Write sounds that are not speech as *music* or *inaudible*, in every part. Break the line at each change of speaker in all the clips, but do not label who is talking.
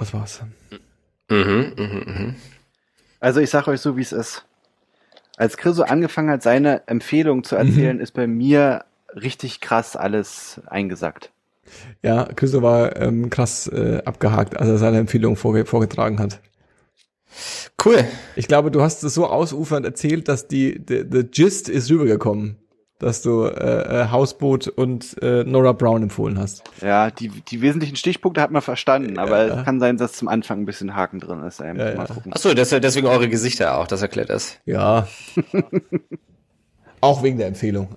Das war's.
Mhm, mhm, mhm.
Also ich sage euch so, wie es ist. Als Chriso angefangen hat, seine Empfehlung zu erzählen,
Mhm.
ist bei mir richtig krass alles eingesackt.
Ja, Christo war ähm, krass äh, abgehakt, als er seine Empfehlung vorge vorgetragen hat.
Cool.
Ich glaube, du hast es so ausufernd erzählt, dass die the, the Gist ist rübergekommen, dass du äh, äh, Hausboot und äh, Nora Brown empfohlen hast.
Ja, die, die wesentlichen Stichpunkte hat man verstanden, aber
Ja.
es kann sein, dass zum Anfang ein bisschen Haken drin ist. Ähm,
Ja, ja.
Achso, deswegen eure Gesichter auch, das erklärt das.
Ja. *laughs* Auch wegen der Empfehlung.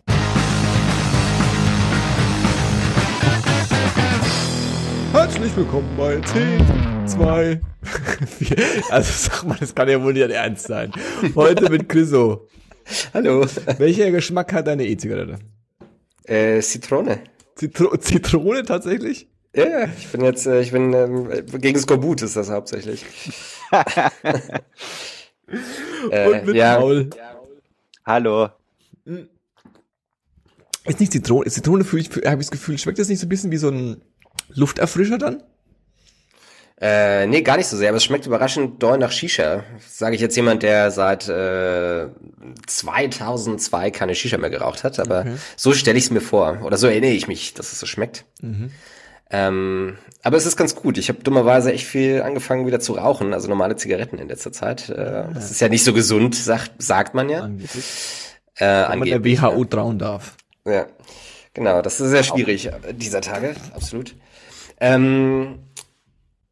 Herzlich willkommen bei 10, 2, 4. Also sag mal, das kann ja wohl nicht dein Ernst sein. Heute mit Chriso.
Hallo.
Welcher Geschmack hat deine E-Zigarette?
Äh, Zitrone.
Zitro Zitrone tatsächlich?
Ja, ich bin jetzt, äh, ich bin ähm, gegen Skorbut ist das hauptsächlich. *laughs* äh,
Und mit
ja,
Maul.
Hallo.
Ist nicht Zitrone, Zitrone fühle ich, habe ich das Gefühl, schmeckt das nicht so ein bisschen wie so ein Lufterfrischer dann?
Äh, nee, gar nicht so sehr, aber es schmeckt überraschend doll nach Shisha. Sage ich jetzt jemand, der seit äh, 2002 keine Shisha mehr geraucht hat, aber so stelle ich es mir vor. Oder so erinnere ich mich, dass es so schmeckt. Ähm, aber es ist ganz gut. Ich habe dummerweise echt viel angefangen wieder zu rauchen, also normale Zigaretten in letzter Zeit. Äh, das ist ja nicht so gesund, sagt, sagt man ja.
Angeblich.
Äh,
Wenn man der
angeblich,
WHO trauen darf.
Ja, genau, das ist sehr schwierig äh, dieser Tage, absolut. Ähm,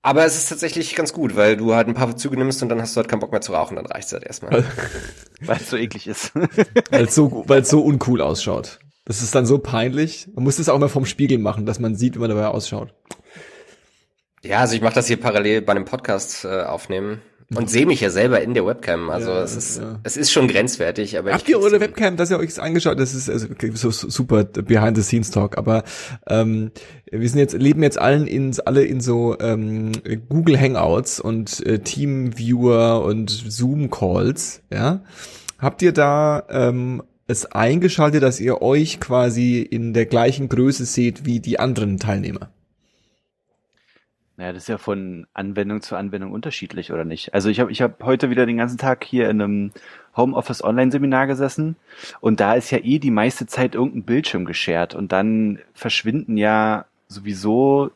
aber es ist tatsächlich ganz gut, weil du halt ein paar Züge nimmst und dann hast du halt keinen Bock mehr zu rauchen, dann reicht's halt erstmal. *laughs*
Weil es so eklig ist. *laughs*
Weil es so, weil es so uncool ausschaut. Das ist dann so peinlich. Man muss das auch mal vom Spiegel machen, dass man sieht, wie man dabei ausschaut.
ja, also ich mache das hier parallel bei einem Podcast äh, aufnehmen und sehe mich ja selber in der Webcam. Also
Ja,
es ist
ja.
es ist schon grenzwertig, aber
Habt
ich
ihr eure. Webcam, dass ihr euch das angeschaut? Das ist also so, super behind the scenes Talk, aber ähm, wir sind jetzt leben jetzt allen in alle in so ähm, Google Hangouts und äh, Teamviewer und Zoom Calls, ja? Habt ihr da ähm, es eingeschaltet, dass ihr euch quasi in der gleichen Größe seht wie die anderen Teilnehmer?
Naja, das ist ja von Anwendung zu Anwendung unterschiedlich, oder nicht? Also ich habe ich hab heute wieder den ganzen Tag hier in einem Homeoffice Online-Seminar gesessen und da ist ja eh die meiste Zeit irgendein Bildschirm geschert und dann verschwinden ja sowieso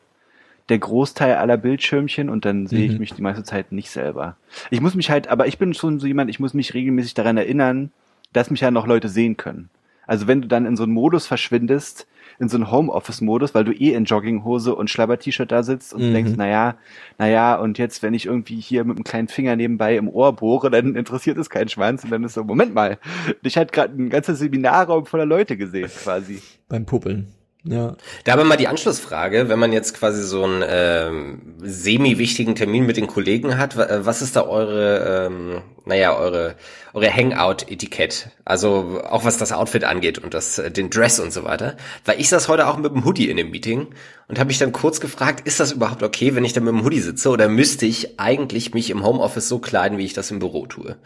der Großteil aller Bildschirmchen und dann sehe ich
Mhm.
mich die meiste Zeit nicht selber. Ich muss mich halt, aber ich bin schon so jemand, ich muss mich regelmäßig daran erinnern, dass mich ja noch Leute sehen können. Also wenn du dann in so einen Modus verschwindest, in so einen Homeoffice-Modus, weil du eh in Jogginghose und Schlabber-T-Shirt da sitzt und
Mhm.
denkst, naja, naja, und jetzt, wenn ich irgendwie hier mit einem kleinen Finger nebenbei im Ohr bohre, dann interessiert es keinen Schwanz und dann ist so, Moment mal, ich hatte gerade ein ganzer Seminarraum voller Leute gesehen, quasi.
Beim Puppeln. Ja.
Da aber mal die Anschlussfrage, wenn man jetzt quasi so einen ähm, semi-wichtigen Termin mit den Kollegen hat, äh, was ist da eure, ähm, naja, eure, eure Hangout-Etikett? Also auch was das Outfit angeht und das, äh, den Dress und so weiter. Weil ich saß heute auch mit dem Hoodie in dem Meeting und habe mich dann kurz gefragt, ist das überhaupt okay, wenn ich da mit dem Hoodie sitze oder müsste ich eigentlich mich im Homeoffice so kleiden, wie ich das im Büro tue?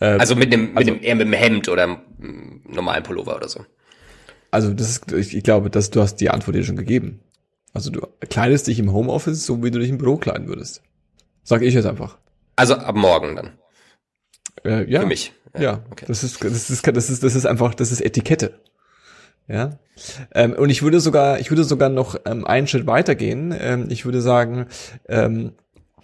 Äh,
Also mit einem, mit
also-
einem eher mit einem Hemd oder einem normalen Pullover oder so.
Also das ist, ich, ich glaube, dass du hast die Antwort dir schon gegeben. Also du kleidest dich im Homeoffice, so wie du dich im Büro kleiden würdest. Sag ich jetzt einfach.
Also ab morgen dann.
Äh, ja,
Für mich.
Ja,
okay.
das ist, das ist, das ist, das ist einfach, das ist Etikette. Ja. Ähm, und ich würde sogar, ich würde sogar noch ähm, einen Schritt weitergehen. Ähm, ich würde sagen, ähm,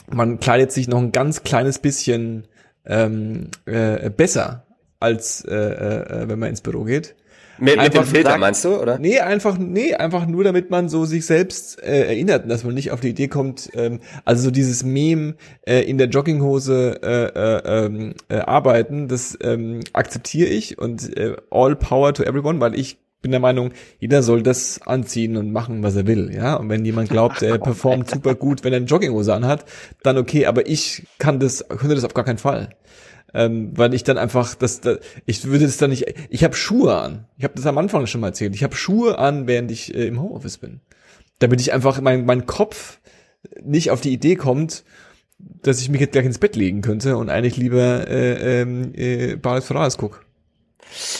man kleidet sich noch ein ganz kleines bisschen ähm, äh, besser als äh, äh, wenn man ins Büro geht.
Mit, mit
Einfach
dem Filter
gesagt-
meinst du, oder?
Nee, einfach, nee, einfach nur, damit man so sich selbst äh, erinnert, dass man nicht auf die Idee kommt, ähm, also so dieses Meme äh, in der Jogginghose äh, äh, ähm, äh, arbeiten, das ähm, akzeptiere ich und äh, all power to everyone, weil ich bin der Meinung, jeder soll das anziehen und machen, was er will, ja. Und wenn jemand glaubt, er *laughs* performt super gut, wenn er eine Jogginghose anhat, dann okay, aber ich kann das, könnte das auf gar keinen Fall ähm, weil ich dann einfach das, das ich würde es dann nicht ich habe Schuhe an. Ich habe das am Anfang schon mal erzählt. Ich habe Schuhe an während ich äh, im Homeoffice bin. Damit ich einfach mein mein Kopf nicht auf die Idee kommt dass ich mich jetzt gleich ins Bett legen könnte und eigentlich lieber äh, ähm, äh, Bares Ferraris guck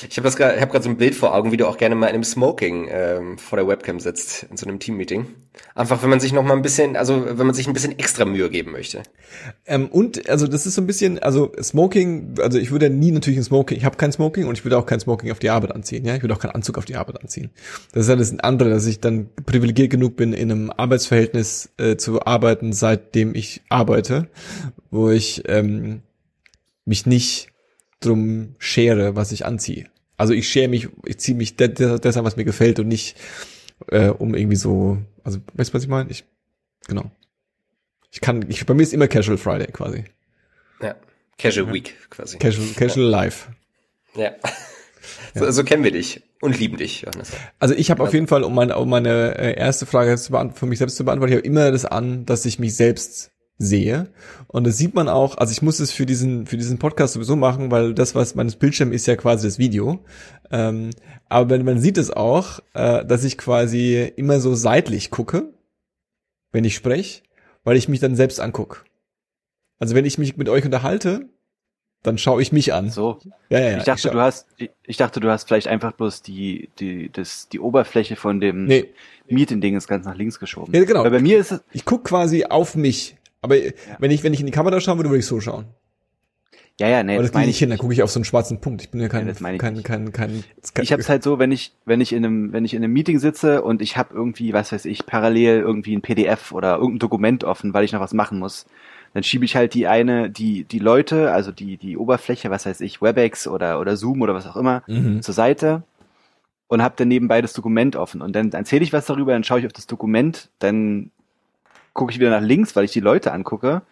Ich habe gerade hab so ein Bild vor Augen, wie du auch gerne mal in einem Smoking ähm, vor der Webcam sitzt, in so einem Teammeeting. Einfach, wenn man sich noch mal ein bisschen, also wenn man sich ein bisschen extra Mühe geben möchte.
Ähm, und also das ist so ein bisschen, also Smoking, also ich würde nie natürlich ein Smoking, ich habe kein Smoking und ich würde auch kein Smoking auf die Arbeit anziehen, ja, ich würde auch keinen Anzug auf die Arbeit anziehen. Das ist ja das andere, dass ich dann privilegiert genug bin, in einem Arbeitsverhältnis äh, zu arbeiten, seitdem ich arbeite, wo ich ähm, mich nicht drum schere, was ich anziehe. Also ich schere mich, ich ziehe mich das an, was mir gefällt und nicht äh, um irgendwie so, also weißt du, was ich meine? Ich, genau. Ich kann, ich, bei mir ist immer Casual Friday quasi.
Ja, Casual ja. Week quasi.
Casual, casual ja. Life.
Ja. *laughs* So, so kennen wir dich und lieben dich, Johannes.
Also ich habe auf jeden Fall, um meine, um meine äh, erste Frage für mich selbst zu beantworten, ich habe immer das an, dass ich mich selbst sehe. Und das sieht man auch, also ich muss es für diesen, für diesen Podcast sowieso machen, weil das, was meines Bildschirm ist ja quasi das Video. Ähm, aber man sieht es auch, äh, dass ich quasi immer so seitlich gucke, wenn ich spreche, weil ich mich dann selbst angucke. Also wenn ich mich mit euch unterhalte, dann schaue ich mich an.
So. Ja, ja, ja. Ich dachte, ich du hast, ich dachte, du hast vielleicht einfach bloß die, die, das, die Oberfläche von dem nee. Meeting-Ding ist ganz nach links geschoben.
Ja, genau. Weil bei mir ist es. Ich guck quasi auf mich. Aber ja. wenn ich, wenn ich in die Kamera schauen würde, würde ich so schauen.
Ja, ja, nee,
Aber das, das meine ich hin, dann gucke ich auf so einen schwarzen Punkt. Ich bin ja kein,
ja,
kein, kein, kein, kein,
kein, Ich hab's halt so, wenn ich, wenn ich in einem, wenn ich in einem Meeting sitze und ich habe irgendwie, was weiß ich, parallel irgendwie ein PDF oder irgendein Dokument offen, weil ich noch was machen muss, dann schiebe ich halt die eine, die, die Leute, also die, die Oberfläche, was weiß ich, WebEx oder, oder Zoom oder was auch immer, mhm. zur Seite und habe dann nebenbei das Dokument offen. Und dann erzähle ich was darüber, dann schaue ich auf das Dokument, dann gucke ich wieder nach links, weil ich die Leute angucke,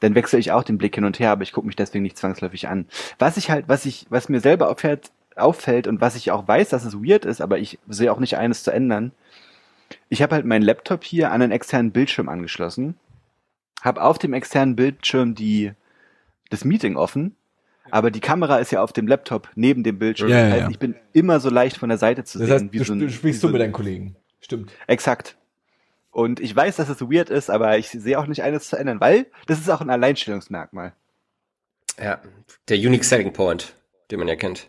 dann wechsle ich auch den Blick hin und her, aber ich gucke mich deswegen nicht zwangsläufig an. Was ich halt, was ich, was mir selber auffällt, auffällt und was ich auch weiß, dass es weird ist, aber ich sehe auch nicht eines zu ändern. Ich habe halt meinen Laptop hier an einen externen Bildschirm angeschlossen, habe auf dem externen Bildschirm die das Meeting offen, aber die Kamera ist ja auf dem Laptop neben dem Bildschirm. Ja, ja, das heißt, ich bin immer so leicht von der Seite zu
das
sehen.
Heißt, wie du, so ein, du sprichst so mit deinen Kollegen. Stimmt.
Exakt. Und ich weiß, dass es weird ist, aber ich sehe auch nicht eines zu ändern, weil das ist auch ein Alleinstellungsmerkmal.
Ja, der Unique Selling Point, den man ja kennt.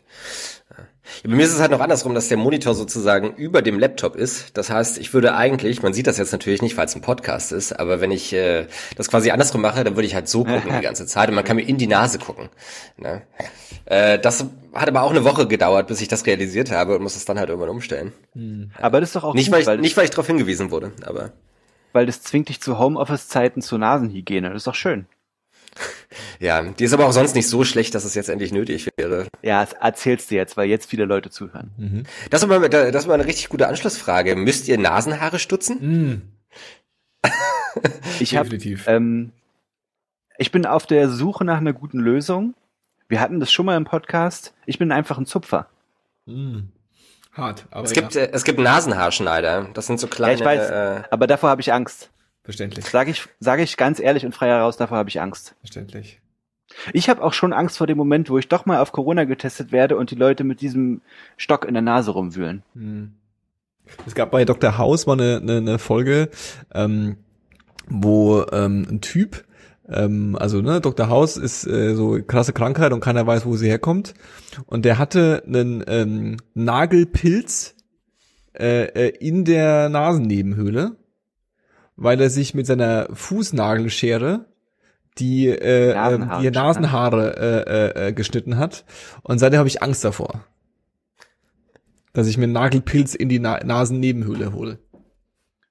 Ja, bei mir ist es halt noch andersrum, dass der Monitor sozusagen über dem Laptop ist. Das heißt, ich würde eigentlich, man sieht das jetzt natürlich nicht, weil es ein Podcast ist, aber wenn ich äh, das quasi andersrum mache, dann würde ich halt so gucken die ganze Zeit und man kann mir in die Nase gucken. Ne? Äh, das hat aber auch eine Woche gedauert, bis ich das realisiert habe und muss es dann halt irgendwann umstellen.
Hm. Aber das ist doch auch
nicht, gut, weil ich, weil nicht weil ich darauf hingewiesen wurde, aber
weil das zwingt dich zu Homeoffice-Zeiten zur Nasenhygiene. Das ist doch schön.
Ja, die ist aber auch sonst nicht so schlecht, dass es jetzt endlich nötig wäre.
Ja, das erzählst du jetzt, weil jetzt viele Leute zuhören.
Mhm. Das, ist mal, das ist mal eine richtig gute Anschlussfrage. Müsst ihr Nasenhaare stutzen? Mhm. *laughs*
ich habe, ähm, ich bin auf der Suche nach einer guten Lösung. Wir hatten das schon mal im Podcast. Ich bin einfach ein Zupfer.
Mhm. Hart.
Aber es gibt, äh, es gibt Nasenhaarschneider. Das sind so kleine.
Ja, ich weiß, äh, aber davor habe ich Angst.
Verständlich.
Sage ich, sage ich ganz ehrlich und frei heraus, davor habe ich Angst.
Verständlich.
Ich habe auch schon Angst vor dem Moment, wo ich doch mal auf Corona getestet werde und die Leute mit diesem Stock in der Nase rumwühlen. Hm.
Es gab bei Dr. House mal eine, eine, eine Folge, ähm, wo ähm, ein Typ ähm, also ne, Dr. House ist äh, so krasse Krankheit und keiner weiß, wo sie herkommt. Und der hatte einen ähm, Nagelpilz äh, äh, in der Nasennebenhöhle, weil er sich mit seiner Fußnagelschere die, äh, Nasenhaare, die Nasenhaare äh, äh, geschnitten hat. Und seitdem habe ich Angst davor. Dass ich mir einen Nagelpilz in die Na Nasennebenhöhle hole.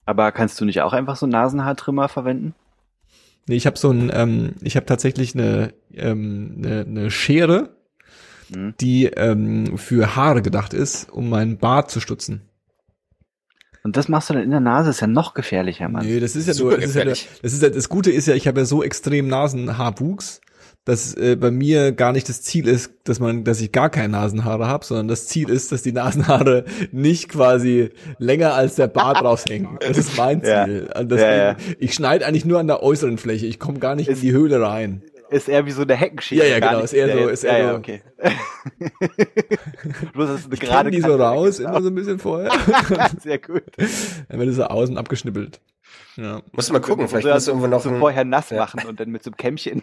Aber kannst du nicht auch einfach so einen Nasenhaartrimmer verwenden?
Nee, ich habe so ein, ähm, ich habe tatsächlich eine, ähm, eine, eine Schere, mhm. die ähm, für Haare gedacht ist, um meinen Bart zu stutzen.
Und das machst du dann in der Nase, ist ja noch gefährlicher, Mann.
Nee, das ist ja Super nur, das ist ja, das ist ja, das Gute ist ja, ich habe ja so extrem Nasenhaarwuchs, dass äh, bei mir gar nicht das Ziel ist, dass man, dass ich gar keine Nasenhaare habe, sondern das Ziel ist, dass die Nasenhaare nicht quasi länger als der Bart *laughs* raushängen. Das ist mein Ziel. Ja. Deswegen, ja, ja. Ich schneide eigentlich nur an der äußeren Fläche. Ich komme gar nicht ist, in die Höhle rein.
Ist eher wie so eine Heckenschere.
Ja, ja, genau. Ist eher so. Ist eher ja,
ja, okay. *laughs*
Bloß, dass eine ich gerade die so raus, immer so ein bisschen vorher. *laughs*
Sehr gut. *laughs*
Dann wird es so außen abgeschnippelt.
Ja. Musst du mal gucken, vielleicht musst du irgendwo noch
so vorher nass machen und dann mit so einem Kämmchen.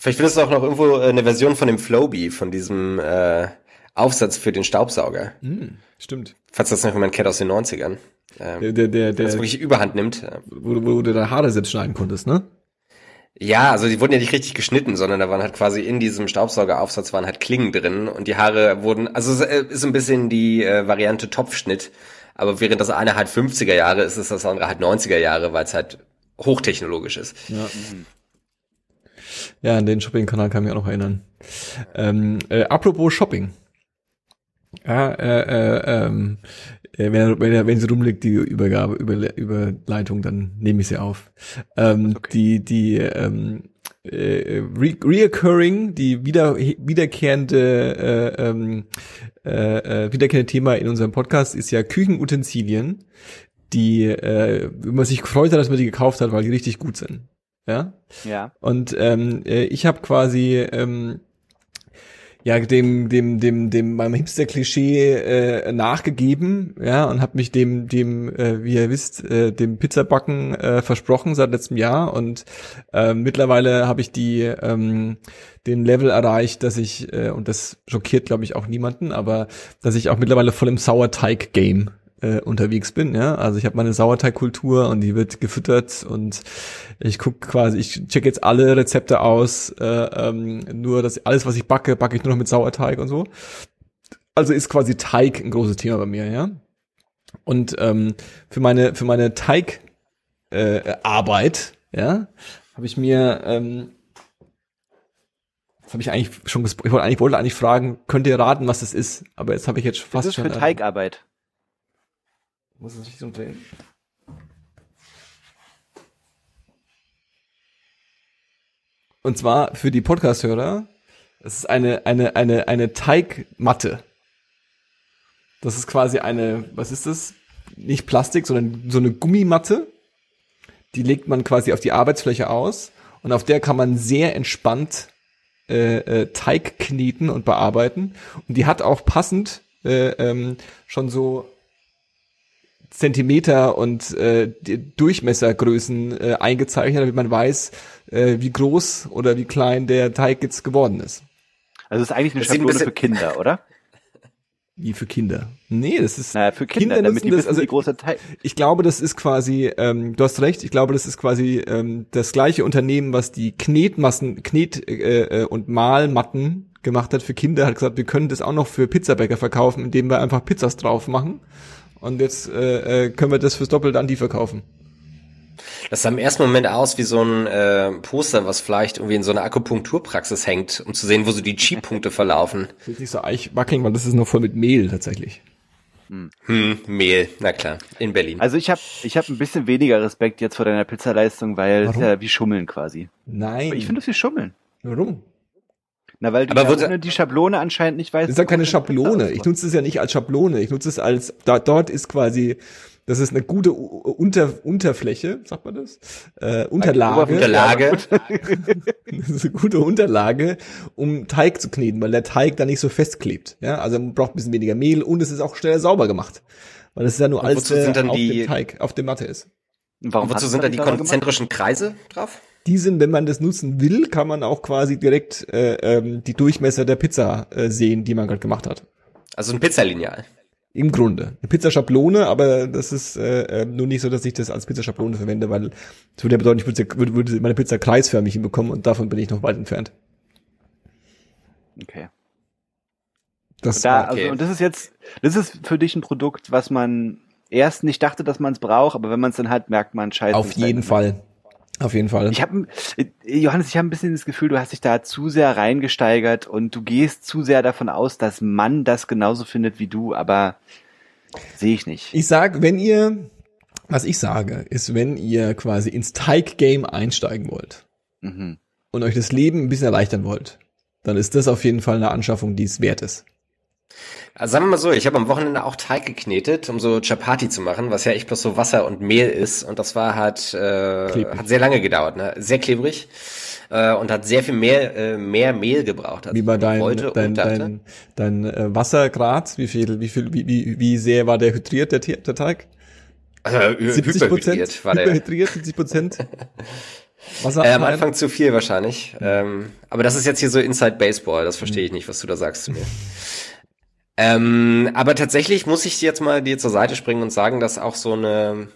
Vielleicht findest du auch noch irgendwo äh, eine Version von dem Flowbee, von diesem äh, Aufsatz für den Staubsauger.
Hm, stimmt.
Falls das noch jemand kennt aus den 90ern. Ähm,
Der, der, der,
der das
der,
wirklich überhand nimmt.
wo, du- wo du da Haare selbst schneiden konntest, ne?
Ja, also die wurden ja nicht richtig geschnitten, sondern da waren halt quasi in diesem Staubsaugeraufsatz waren halt Klingen drin und die Haare wurden, also es äh, ist ein bisschen die äh, Variante Topfschnitt, aber während das eine halt 50er Jahre ist, ist das andere halt 90er Jahre, weil es halt hochtechnologisch ist.
Ja. Ja, an den Shopping-Kanal kann ich mich auch noch erinnern. Ähm, äh, apropos Shopping. Ja, äh, äh, ähm, äh, wenn, wenn, wenn sie rumliegt, die Übergabe, Über, Überleitung, dann nehme ich sie auf. Ähm, Die, die ähm, äh, re reoccurring, die wieder, wiederkehrende, äh, ähm, äh, äh, wiederkehrende Thema in unserem Podcast ist ja Küchenutensilien, die, äh, man sich gefreut hat, dass man die gekauft hat, weil die richtig gut sind. Ja.
Ja.
Und ähm, äh, ich habe quasi ähm, ja dem dem dem dem meinem Hipster-Klischee äh, nachgegeben, ja, und habe mich dem dem äh, wie ihr wisst äh, dem Pizzabacken äh, versprochen seit letztem Jahr. Und äh, mittlerweile habe ich die ähm, den Level erreicht, dass ich äh, und das schockiert glaube ich auch niemanden, aber dass ich auch mittlerweile voll im Sauerteig-Game äh, unterwegs bin, ja. Also ich habe meine Sauerteigkultur und die wird gefüttert und ich guck quasi, ich check jetzt alle Rezepte aus, äh, ähm, nur das alles, was ich backe, backe ich nur noch mit Sauerteig und so. Also ist quasi Teig ein großes Thema bei mir, ja. Und ähm, für meine für meine Teig äh, Arbeit, ja, habe ich mir ähm, das habe ich eigentlich schon ich wollte eigentlich fragen, könnt ihr raten, was das ist? Aber jetzt habe ich jetzt
Was
fast
ist
schon
für Teigarbeit?
Muss es richtig umdrehen. Und zwar für die Podcast-Hörer, es ist eine, eine, eine, eine Teigmatte. Das ist quasi eine, was ist das? Nicht Plastik, sondern so eine Gummimatte. Die legt man quasi auf die Arbeitsfläche aus und auf der kann man sehr entspannt äh, äh, Teig kneten und bearbeiten. Und die hat auch passend äh, ähm, schon so Zentimeter und äh, Durchmessergrößen äh, eingezeichnet, damit man weiß, äh, wie groß oder wie klein der Teig jetzt geworden ist.
Also es ist eigentlich eine
Das ein
Schablone
bisschen-
für Kinder, oder? *laughs*
Wie für Kinder. Nee, das ist
Naja, für Kinder,
Kinder
damit die
das,
wissen,
also
wie groß Teig.
ich glaube, das ist quasi, ähm, du hast recht, ich glaube, das ist quasi ähm, das gleiche Unternehmen, was die Knetmassen, Knet- äh, äh, und Mahlmatten gemacht hat für Kinder, hat gesagt, wir können das auch noch für Pizzabäcker verkaufen, indem wir einfach Pizzas drauf machen. Und jetzt äh, äh, können wir das fürs Doppelte an die verkaufen.
Das sah im ersten Moment aus wie so ein äh, Poster, was vielleicht irgendwie in so einer Akupunkturpraxis hängt, um zu sehen, wo so die Chi-Punkte verlaufen.
Das ist nicht so eichwacking, weil das ist noch voll mit Mehl tatsächlich.
Hm, Mehl, na klar, in Berlin.
Also ich habe ich hab ein bisschen weniger Respekt jetzt vor deiner Pizzaleistung, weil es
Warum?
ja wie Schummeln quasi.
Nein.
Ich finde das wie Schummeln.
Warum?
Na, weil du
Aber
ja ohne die Schablone anscheinend nicht weißt.
Das ist ja keine Schablone. Ich nutze es ja nicht als Schablone. Ich nutze es als, da, dort ist quasi, das ist eine gute Unter, Unterfläche, sagt man das? Äh, Unterlage.
Unterlage. *laughs*
Das ist eine gute Unterlage, um Teig zu kneten, weil der Teig da nicht so festklebt. Ja, also man braucht ein bisschen weniger Mehl und es ist auch schneller sauber gemacht. Weil es ist ja nur alles,
dann
auf
die-
dem Teig, auf der Matte ist.
Und Warum
Wozu sind da die
sauber gemacht?
konzentrischen Kreise drauf?
Die sind, wenn man das nutzen will, kann man auch quasi direkt äh, ähm, die Durchmesser der Pizza äh, sehen, die man gerade gemacht hat.
Also ein Pizzalineal.
Im Grunde. Eine Pizzaschablone, aber das ist äh, äh, nur nicht so, dass ich das als Pizzaschablone verwende, weil das würde ja bedeuten, ich würde, würde, würde meine Pizza kreisförmig hinbekommen und davon bin ich noch weit entfernt.
Okay.
Das
Da,
war,
Okay.
also, und das ist jetzt, das ist für dich ein Produkt, was man erst nicht dachte, dass man es braucht, aber wenn man es dann hat, merkt man, scheiße.
auf jeden
halt-
Fall. Auf jeden Fall.
Ich habe, Johannes, ich habe ein bisschen das Gefühl, du hast dich da zu sehr reingesteigert und du gehst zu sehr davon aus, dass man das genauso findet wie du, aber sehe ich nicht.
Ich sag, wenn ihr, was ich sage, ist, wenn ihr quasi ins Teig-Game einsteigen wollt
Mhm.
und euch das Leben ein bisschen erleichtern wollt, dann ist das auf jeden Fall eine Anschaffung, die es wert ist.
Also sagen wir mal so, ich habe am Wochenende auch Teig geknetet, um so Chapati zu machen, was ja echt bloß so Wasser und Mehl ist. Und das war halt, äh,
Klebrig.
hat sehr lange gedauert, ne? Sehr klebrig. Äh, und hat sehr viel mehr, äh, mehr Mehl gebraucht. als
Wie bei dein,
wollte
dein, dein, dein äh, Wassergrad, wie viel, wie viel, wie, wie, wie sehr war der hydriert, der, der Teig?
Also,
70
hyperhydriert
Prozent?
war der.
Hyperhydriert, 70 Prozent?
Was *laughs* äh, am Anfang zu viel wahrscheinlich. Ähm, aber das ist jetzt hier so Inside Baseball, das verstehe ich nicht, was du da sagst zu mir. Ähm, aber tatsächlich muss ich jetzt mal dir zur Seite springen und sagen, dass auch so eine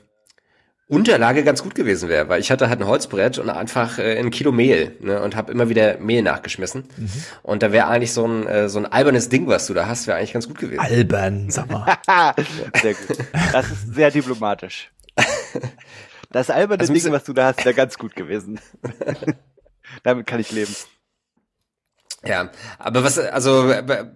Unterlage ganz gut gewesen wäre, weil ich hatte halt ein Holzbrett und einfach äh, ein Kilo Mehl ne, und habe immer wieder Mehl nachgeschmissen. Mhm. Und da wäre eigentlich so ein äh, so ein albernes Ding, was du da hast, wäre eigentlich ganz gut gewesen.
Albern, sag mal. *laughs*
sehr gut. Das ist sehr diplomatisch. Das alberne also Ding, was du da hast, wäre ganz gut gewesen. *laughs* Damit kann ich leben.
Ja, aber was, also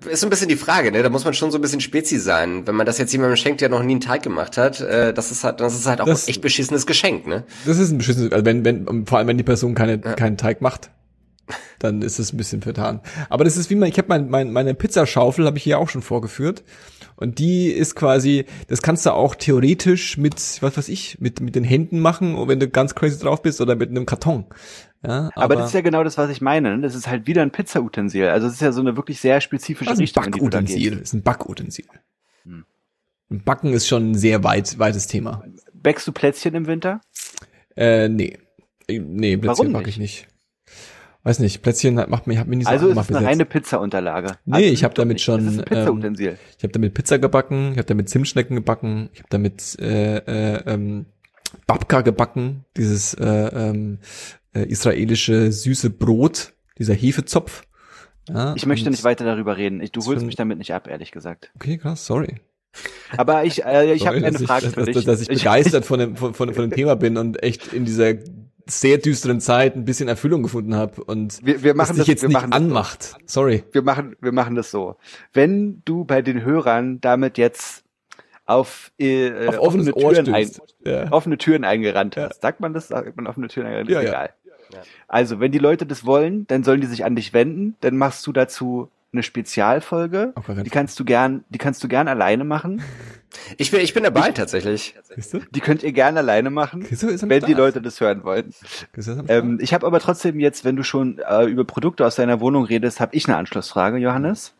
ist so ein bisschen die Frage, ne? Da muss man schon so ein bisschen Spezi sein. Wenn man das jetzt jemandem schenkt, der noch nie einen Teig gemacht hat, äh, das ist halt, das ist halt auch das, ein echt beschissenes Geschenk, ne?
Das ist ein beschissenes, also wenn, wenn, vor allem wenn die Person keine, ja. keinen Teig macht, dann ist es ein bisschen vertan. Aber das ist wie man, ich habe mein, mein, meine Pizzaschaufel, habe ich hier auch schon vorgeführt. Und die ist quasi, das kannst du auch theoretisch mit, was weiß ich, mit, mit den Händen machen, wenn du ganz crazy drauf bist oder mit einem Karton.
Ja, aber, aber das ist ja genau das, was ich meine. Ne? Das ist halt wieder ein Pizza-Utensil. Also es ist ja so eine wirklich sehr spezifische
das ist
Richtung.
Ein Backutensil. Das ist ein Backutensil. Hm. Backen ist schon ein sehr weit, weites Thema.
Bäckst du Plätzchen im Winter?
Äh, nee. Nee, Plätzchen backe ich nicht. Weiß nicht, Plätzchen macht mir, hat mir nicht so
Also ist es eine reine Pizza-Unterlage.
Nee, also ich habe damit schon,
ein Pizza-Utensil.
Ähm, ich habe damit Pizza gebacken, ich habe damit Zimtschnecken gebacken, ich habe damit äh, äh, ähm, Babka gebacken, dieses äh, ähm, äh, israelische süße Brot, dieser Hefezopf.
Ja, ich möchte nicht weiter darüber reden. Ich, du holst mich damit nicht ab, ehrlich gesagt.
Okay, krass, sorry.
Aber ich, äh, ich habe eine Frage
ich,
für
dass, dich. Dass ich begeistert von dem, von, von, von dem Thema bin und echt in dieser sehr düsteren Zeit ein bisschen Erfüllung gefunden habe und
wir, wir machen das,
jetzt
wir
nicht anmacht. So. Sorry.
Wir machen, wir machen das so. Wenn du bei den Hörern damit jetzt auf, äh, auf offene Türen, ein, ja. offene Türen eingerannt hast, sagt man das? Sagt man offene Türen eingerannt? Ja, Egal. Ja. Also, wenn die Leute das wollen, dann sollen die sich an dich wenden, dann machst du dazu eine Spezialfolge. Die kannst du gern, die kannst du gern alleine machen. *laughs*
Ich bin, ich bin dabei ich, tatsächlich.
Die könnt ihr gern alleine machen, wenn die Leute das hören wollen. Ähm, ich habe aber trotzdem jetzt, wenn du schon äh, über Produkte aus deiner Wohnung redest, habe ich eine Anschlussfrage, Johannes.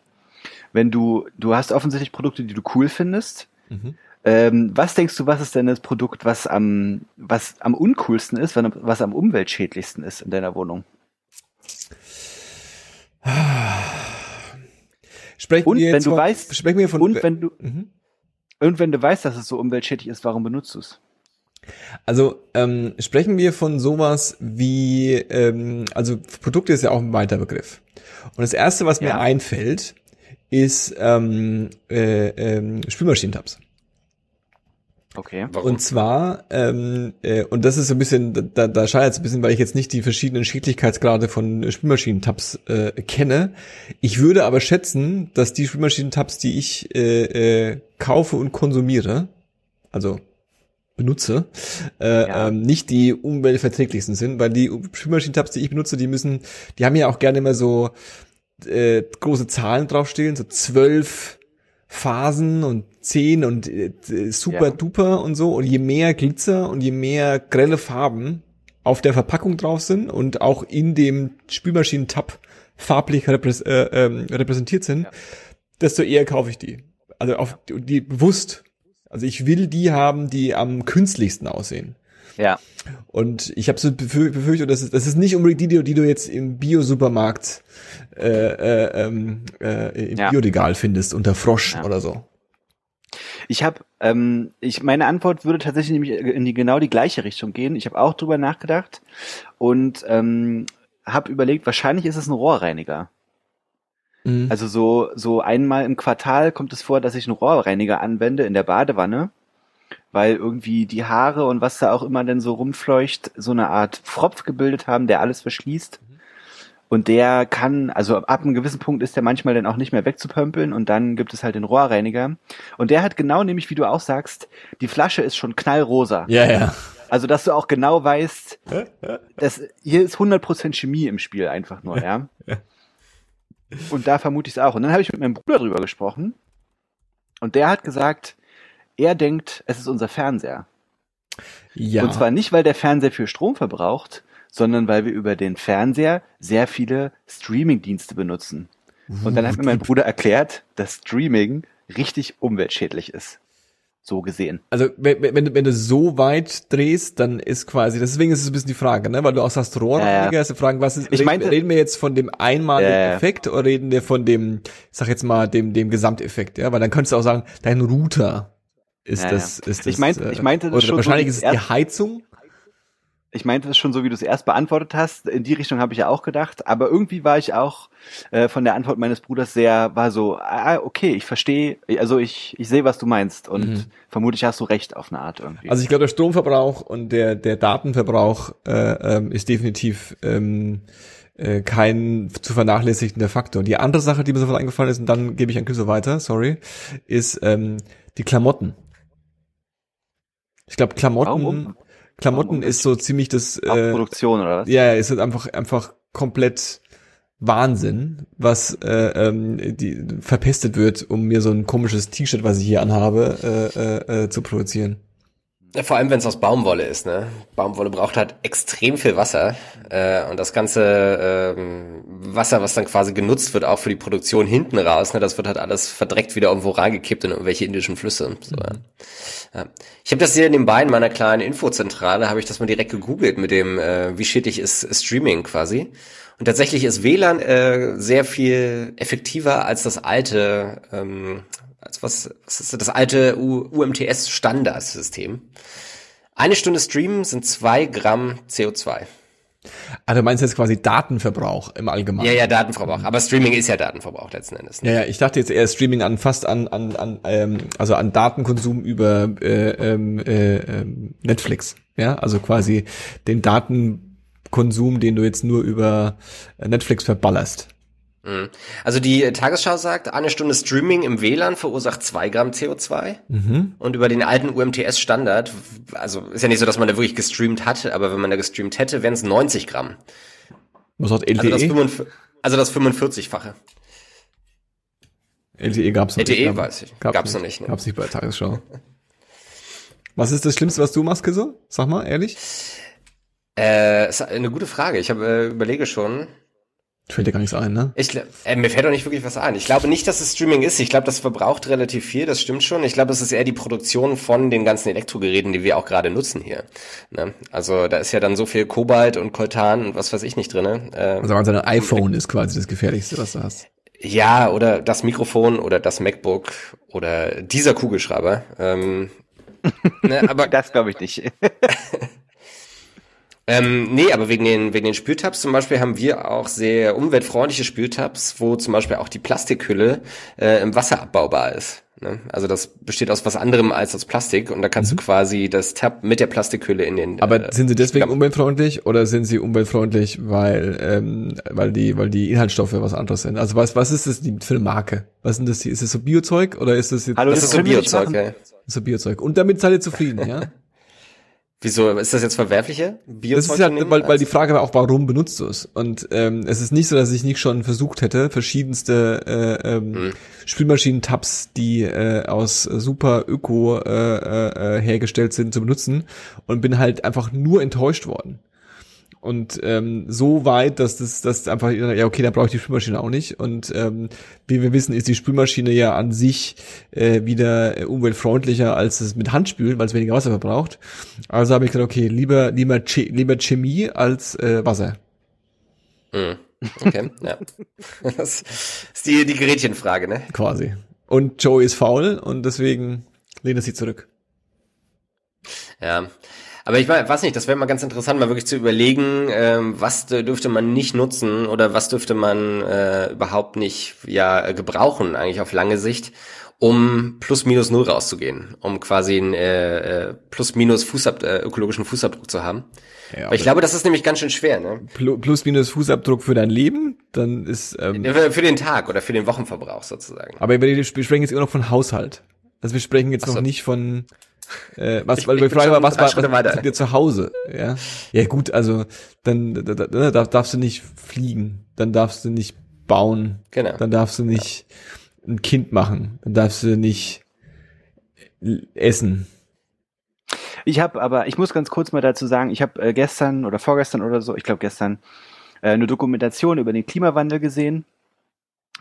Wenn du, du hast offensichtlich Produkte, die du cool findest. Mhm. Ähm, was denkst du, was ist denn das Produkt, was am, was am uncoolsten ist, was am umweltschädlichsten ist in deiner Wohnung?
Sprechen
und wir wenn du
von,
weißt,
sprechen wir von,
und wenn du, mhm. Und wenn du weißt, dass es so umweltschädlich ist, warum benutzt du es?
Also ähm, sprechen wir von sowas wie, ähm, also Produkte ist ja auch ein weiter Begriff. Und das erste, was ja. mir einfällt, ist ähm, äh, ähm, Spülmaschinentabs.
Okay.
Warum? Und zwar, ähm, äh, und das ist so ein bisschen, da, da scheint es ein bisschen, weil ich jetzt nicht die verschiedenen Schädlichkeitsgrade von Spülmaschinentabs äh, kenne. Ich würde aber schätzen, dass die Spülmaschinentabs, die ich äh, äh, kaufe und konsumiere, also benutze, äh, ja. ähm, nicht die umweltverträglichsten sind, weil die Spülmaschinentabs, die ich benutze, die müssen, die haben ja auch gerne immer so äh, große Zahlen draufstehen, so zwölf Phasen und zehn und äh, super ja. duper und so. Und je mehr Glitzer und je mehr grelle Farben auf der Verpackung drauf sind und auch in dem Spülmaschinen-Tab farblich repräs äh, ähm, repräsentiert sind, ja. desto eher kaufe ich die. Also auf die, die bewusst. Also ich will die haben, die am künstlichsten aussehen.
Ja.
Und ich habe so befürchtet, dass es, das ist nicht unbedingt die, die du jetzt im Bio-Supermarkt äh, äh, ähm, äh, im ja. Bioregal findest, unter Frosch ja. oder so.
Ich habe, ähm, ich meine Antwort würde tatsächlich nämlich in die genau die gleiche Richtung gehen. Ich habe auch drüber nachgedacht und ähm, habe überlegt, wahrscheinlich ist es ein Rohrreiniger. Mhm. Also so so einmal im Quartal kommt es vor, dass ich einen Rohrreiniger anwende in der Badewanne weil irgendwie die Haare und was da auch immer denn so rumfleucht, so eine Art Pfropf gebildet haben, der alles verschließt. Und der kann, also ab einem gewissen Punkt ist der manchmal dann auch nicht mehr wegzupömpeln und dann gibt es halt den Rohrreiniger. Und der hat genau nämlich, wie du auch sagst, die Flasche ist schon knallrosa.
Ja, ja.
Also, dass du auch genau weißt, dass hier ist 100% Chemie im Spiel einfach nur, ja. Und da vermute ich es auch. Und dann habe ich mit meinem Bruder drüber gesprochen. Und der hat gesagt, er denkt, es ist unser Fernseher. Ja. Und zwar nicht, weil der Fernseher viel Strom verbraucht, sondern weil wir über den Fernseher sehr viele Streaming-Dienste benutzen. Und dann hat mir mein Bruder erklärt, dass Streaming richtig umweltschädlich ist. so gesehen.
Also wenn, wenn, du, wenn du so weit drehst, dann ist quasi, deswegen ist es ein bisschen die Frage, ne? Weil du auch sagst Rohrreiniger, ja, ja. ist die Frage, was ist,
ich
reden,
meinte,
reden wir jetzt von dem einmaligen ja, Effekt oder reden wir von dem, ich sag jetzt mal, dem, dem Gesamteffekt, ja? Weil dann könntest du auch sagen, dein Router ist das, ist das.
Ich meinte, ich meinte
das schon wahrscheinlich so ist es die Heizung
ich meinte das schon so, wie du es erst beantwortet hast. In die Richtung habe ich ja auch gedacht. Aber irgendwie war ich auch äh, von der Antwort meines Bruders sehr, war so, ah, okay, ich verstehe, also ich, ich sehe, was du meinst. Und mhm. vermutlich hast du recht auf eine Art irgendwie.
Also ich glaube, der Stromverbrauch und der, der Datenverbrauch äh, ähm, ist definitiv ähm, äh, kein zu vernachlässigender Faktor. Die andere Sache, die mir sofort eingefallen ist, und dann gebe ich an Küsse weiter, sorry, ist ähm, die Klamotten. Ich glaube, Klamotten. Warum? Klamotten ist so ziemlich das
äh, Produktion oder was?
Ja, ist halt einfach einfach komplett Wahnsinn, was äh, ähm, die verpestet wird, um mir so ein komisches T-Shirt, was ich hier anhabe, äh, äh, äh, zu produzieren.
Vor allem, wenn es aus Baumwolle ist. Ne? Baumwolle braucht halt extrem viel Wasser. Äh, und das ganze ähm, Wasser, was dann quasi genutzt wird, auch für die Produktion hinten raus, ne, das wird halt alles verdreckt wieder irgendwo reingekippt in irgendwelche indischen Flüsse. So, ja. Ja. Ich habe das hier nebenbei in meiner kleinen Infozentrale, habe ich das mal direkt gegoogelt mit dem, äh, wie schädlich ist Streaming quasi. Und tatsächlich ist WLAN äh, sehr viel effektiver als das alte ähm, was, was ist das alte UMTS-Standardsystem. Eine Stunde Streamen sind zwei Gramm CO2.
Ah, du meinst jetzt quasi Datenverbrauch im Allgemeinen?
Ja, ja, Datenverbrauch. Aber Streaming ist ja Datenverbrauch letzten Endes.
Ne? Ja, ja, ich dachte jetzt eher Streaming an fast an, an, an ähm, also an Datenkonsum über äh, ähm, äh, ähm, Netflix. Ja, also quasi den Datenkonsum, den du jetzt nur über Netflix verballerst.
Mhm. Also die Tagesschau sagt, eine Stunde Streaming im WLAN verursacht zwei Gramm CO2 mhm. und über den alten UMTS-Standard, also ist ja nicht so, dass man da wirklich gestreamt hat, aber wenn man da gestreamt hätte, wären es 90 Gramm.
Was hat LTE?
Also das, 45-fache.
LTE gab's
noch LTE nicht. LTE weiß ich.
Gab's, gab's
noch
nicht. Ne? Gab's nicht bei der Tagesschau. was ist das Schlimmste, was du machst, Kiso? Sag mal, ehrlich.
Äh, ist eine gute Frage. Ich habe äh, überlege schon.
Fällt dir gar nichts ein, ne?
Ich, äh, mir fällt doch nicht wirklich was ein. Ich glaube nicht, dass es Streaming ist. Ich glaube, das verbraucht relativ viel, das stimmt schon. Ich glaube, es ist eher die Produktion von den ganzen Elektrogeräten, die wir auch gerade nutzen hier. Ne? Also da ist ja dann so viel Kobalt und Coltan und was weiß ich nicht drinne.
Äh, also also ein iPhone ist quasi das Gefährlichste, was du hast.
Ja, oder das Mikrofon oder das MacBook oder dieser Kugelschreiber. Ähm,
ne, aber *laughs* das glaube ich nicht. *laughs*
Ähm, nee, aber wegen den, wegen den Spültabs zum Beispiel haben wir auch sehr umweltfreundliche Spültabs, wo zum Beispiel auch die Plastikhülle äh, im Wasser abbaubar ist. Ne? Also das besteht aus was anderem als aus Plastik und da kannst mhm. du quasi das Tab mit der Plastikhülle in den.
Aber äh, sind sie deswegen umweltfreundlich oder sind sie umweltfreundlich, weil ähm, weil die weil die Inhaltsstoffe was anderes sind? Also was was ist das für eine Marke? Was sind das? Ist das so Biozeug oder ist das jetzt?
Hallo, das, das ist so Biozeug.
Ist so Biozeug. Und damit seid ihr zufrieden, ja? *laughs*
Wieso ist das jetzt verwerfliche?
Das ist ja, weil, weil die Frage war auch, warum benutzt du es? Und ähm, es ist nicht so, dass ich nicht schon versucht hätte, verschiedenste äh, ähm, hm. Spülmaschinen-Tabs, die äh, aus super Öko äh, äh, hergestellt sind, zu benutzen und bin halt einfach nur enttäuscht worden. Und ähm, so weit, dass das, das einfach, ja okay, da brauche ich die Spülmaschine auch nicht. Und ähm, wie wir wissen, ist die Spülmaschine ja an sich äh, wieder umweltfreundlicher als es mit Handspülen, weil es weniger Wasser verbraucht. Also habe ich gesagt, okay, lieber lieber, lieber Chemie als äh, Wasser.
Mhm. Okay, ja. *laughs* Das ist die, die Gerätchenfrage, ne?
Quasi. Und Joe ist faul und deswegen lehnt er sie zurück.
Ja, aber ich weiß nicht, das wäre mal ganz interessant, mal wirklich zu überlegen, ähm, was dürfte man nicht nutzen oder was dürfte man äh, überhaupt nicht ja gebrauchen eigentlich auf lange Sicht, um plus minus null rauszugehen, um quasi einen äh, äh, plus minus Fußab äh, ökologischen Fußabdruck zu haben. Ja, Weil ich glaube, das ist nämlich ganz schön schwer. Ne?
Plus minus Fußabdruck für dein Leben, dann ist
ähm, für den Tag oder für den Wochenverbrauch sozusagen.
Aber wir sprechen jetzt immer noch von Haushalt. Also wir sprechen jetzt so. noch nicht von äh, was, weil die Frage war, was, was, was was dir zu Hause? Ja, ja gut, also dann da, da, da, darfst du nicht fliegen, dann darfst du nicht bauen, genau. dann darfst du nicht ja. ein Kind machen, dann darfst du nicht essen.
Ich habe aber, ich muss ganz kurz mal dazu sagen, ich habe äh, gestern oder vorgestern oder so, ich glaube gestern, äh, eine Dokumentation über den Klimawandel gesehen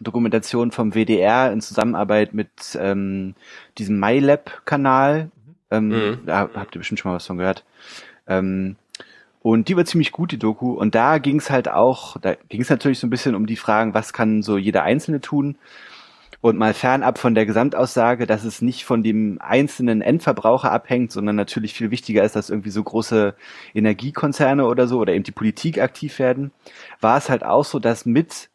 Dokumentation vom WDR in Zusammenarbeit mit ähm, diesem MyLab-Kanal. Ähm,
Mhm.
Da habt ihr bestimmt schon mal was von gehört. Ähm, und die war ziemlich gut, die Doku. Und da ging es halt auch, da ging es natürlich so ein bisschen um die Fragen, was kann so jeder Einzelne tun? Und mal fernab von der Gesamtaussage, dass es nicht von dem einzelnen Endverbraucher abhängt, sondern natürlich viel wichtiger ist, dass irgendwie so große Energiekonzerne oder so oder eben die Politik aktiv werden, war es halt auch so, dass mit,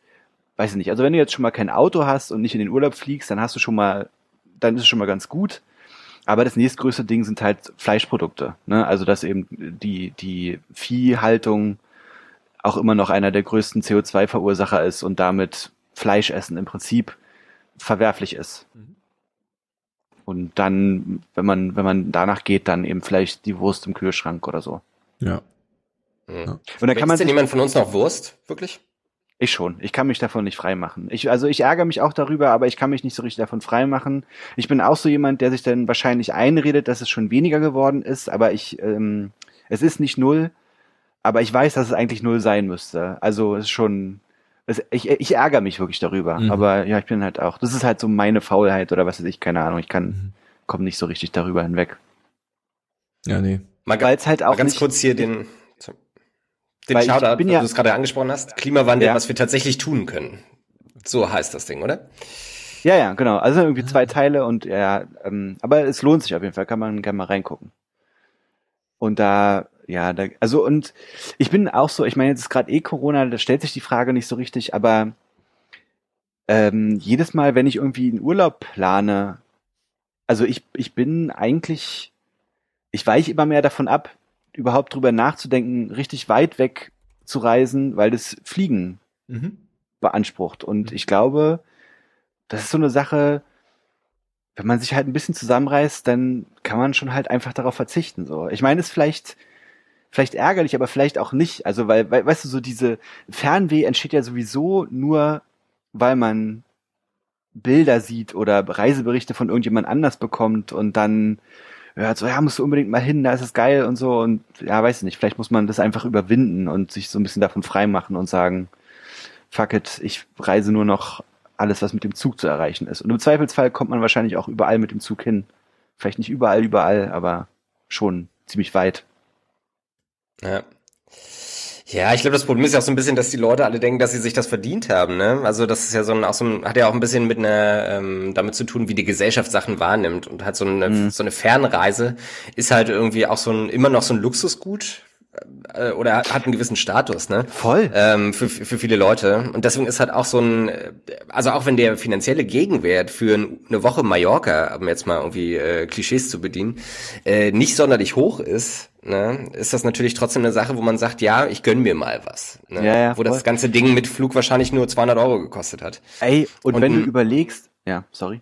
weiß ich nicht, also wenn du jetzt schon mal kein Auto hast und nicht in den Urlaub fliegst, dann hast du schon mal, dann ist es schon mal ganz gut. Aber das nächstgrößte Ding sind halt Fleischprodukte. Ne? Also dass eben die, die Viehhaltung auch immer noch einer der größten CO2-Verursacher ist und damit Fleischessen im Prinzip verwerflich ist.
Mhm.
Und dann, wenn man, wenn man danach geht, dann eben vielleicht die Wurst im Kühlschrank oder so.
Ja.
Mhm.
Und dann kann man
Isst denn jemand von uns noch Wurst? Wirklich?
Ich schon, ich kann mich davon nicht frei machen. Ich, also ich ärgere mich auch darüber, aber ich kann mich nicht so richtig davon frei machen. Ich bin auch so jemand, der sich dann wahrscheinlich einredet, dass es schon weniger geworden ist, aber ich, ähm, es ist nicht null, aber ich weiß, dass es eigentlich null sein müsste. Also es ist schon, es, ich, ich ärgere mich wirklich darüber.
Mhm.
Aber ja, ich bin halt auch, das ist halt so meine Faulheit oder was weiß ich, keine Ahnung. Ich kann,
Mhm.
komme nicht so richtig darüber hinweg.
Ja, nee.
Mal, ga-
Weil es halt
mal
auch
ganz
nicht,
kurz hier den, den
Weil
Shoutout,
bin ja-
du es gerade angesprochen hast. Klimawandel,
Ja.
was wir tatsächlich tun können. So heißt das Ding, oder?
Ja, ja, genau. Also irgendwie zwei Teile und ja, ähm, aber es lohnt sich auf jeden Fall, kann man gerne mal reingucken. Und da, ja, da, also und ich bin auch so, ich meine, jetzt ist gerade eh Corona, da stellt sich die Frage nicht so richtig, aber ähm, jedes Mal, wenn ich irgendwie einen Urlaub plane, also ich, ich bin eigentlich, ich weiche immer mehr davon ab, überhaupt drüber nachzudenken, richtig weit weg zu reisen, weil das Fliegen
Mhm.
beansprucht. Und ich glaube, das ist so eine Sache, wenn man sich halt ein bisschen zusammenreißt, dann kann man schon halt einfach darauf verzichten. So, ich meine, es ist vielleicht vielleicht ärgerlich, aber vielleicht auch nicht. Also weil, weil weißt du, so diese Fernweh entsteht ja sowieso nur, weil man Bilder sieht oder Reiseberichte von irgendjemand anders bekommt und dann hört so, ja, musst du unbedingt mal hin, da ist es geil und so und ja, weiß ich nicht, vielleicht muss man das einfach überwinden und sich so ein bisschen davon freimachen und sagen, fuck it, ich reise nur noch alles, was mit dem Zug zu erreichen ist. Und im Zweifelsfall kommt man wahrscheinlich auch überall mit dem Zug hin. Vielleicht nicht überall, überall, aber schon ziemlich weit.
Ja. Ja, ich glaube, das Problem ist ja auch so ein bisschen, dass die Leute alle denken, dass sie sich das verdient haben, ne? Also das ist ja so ein, auch so ein, hat ja auch ein bisschen mit einer, ähm, damit zu tun, wie die Gesellschaft Sachen wahrnimmt. Und halt so eine,
Mhm.
so eine Fernreise ist halt irgendwie auch so ein, immer noch so ein Luxusgut, äh, oder hat hat einen gewissen Status, ne?
Voll.
ähm, für, für viele Leute. Und deswegen ist halt auch so ein, äh, also auch wenn der finanzielle Gegenwert für ein- eine Woche Mallorca, um jetzt mal irgendwie äh, Klischees zu bedienen, äh, nicht sonderlich hoch ist, ne, ist das natürlich trotzdem eine Sache, wo man sagt, ja, ich gönn mir mal was. Ne?
Ja, ja,
wo das
voll.
ganze Ding mit Flug wahrscheinlich nur 200 Euro gekostet hat.
Ey, und,
Und
wenn du überlegst, ja, sorry.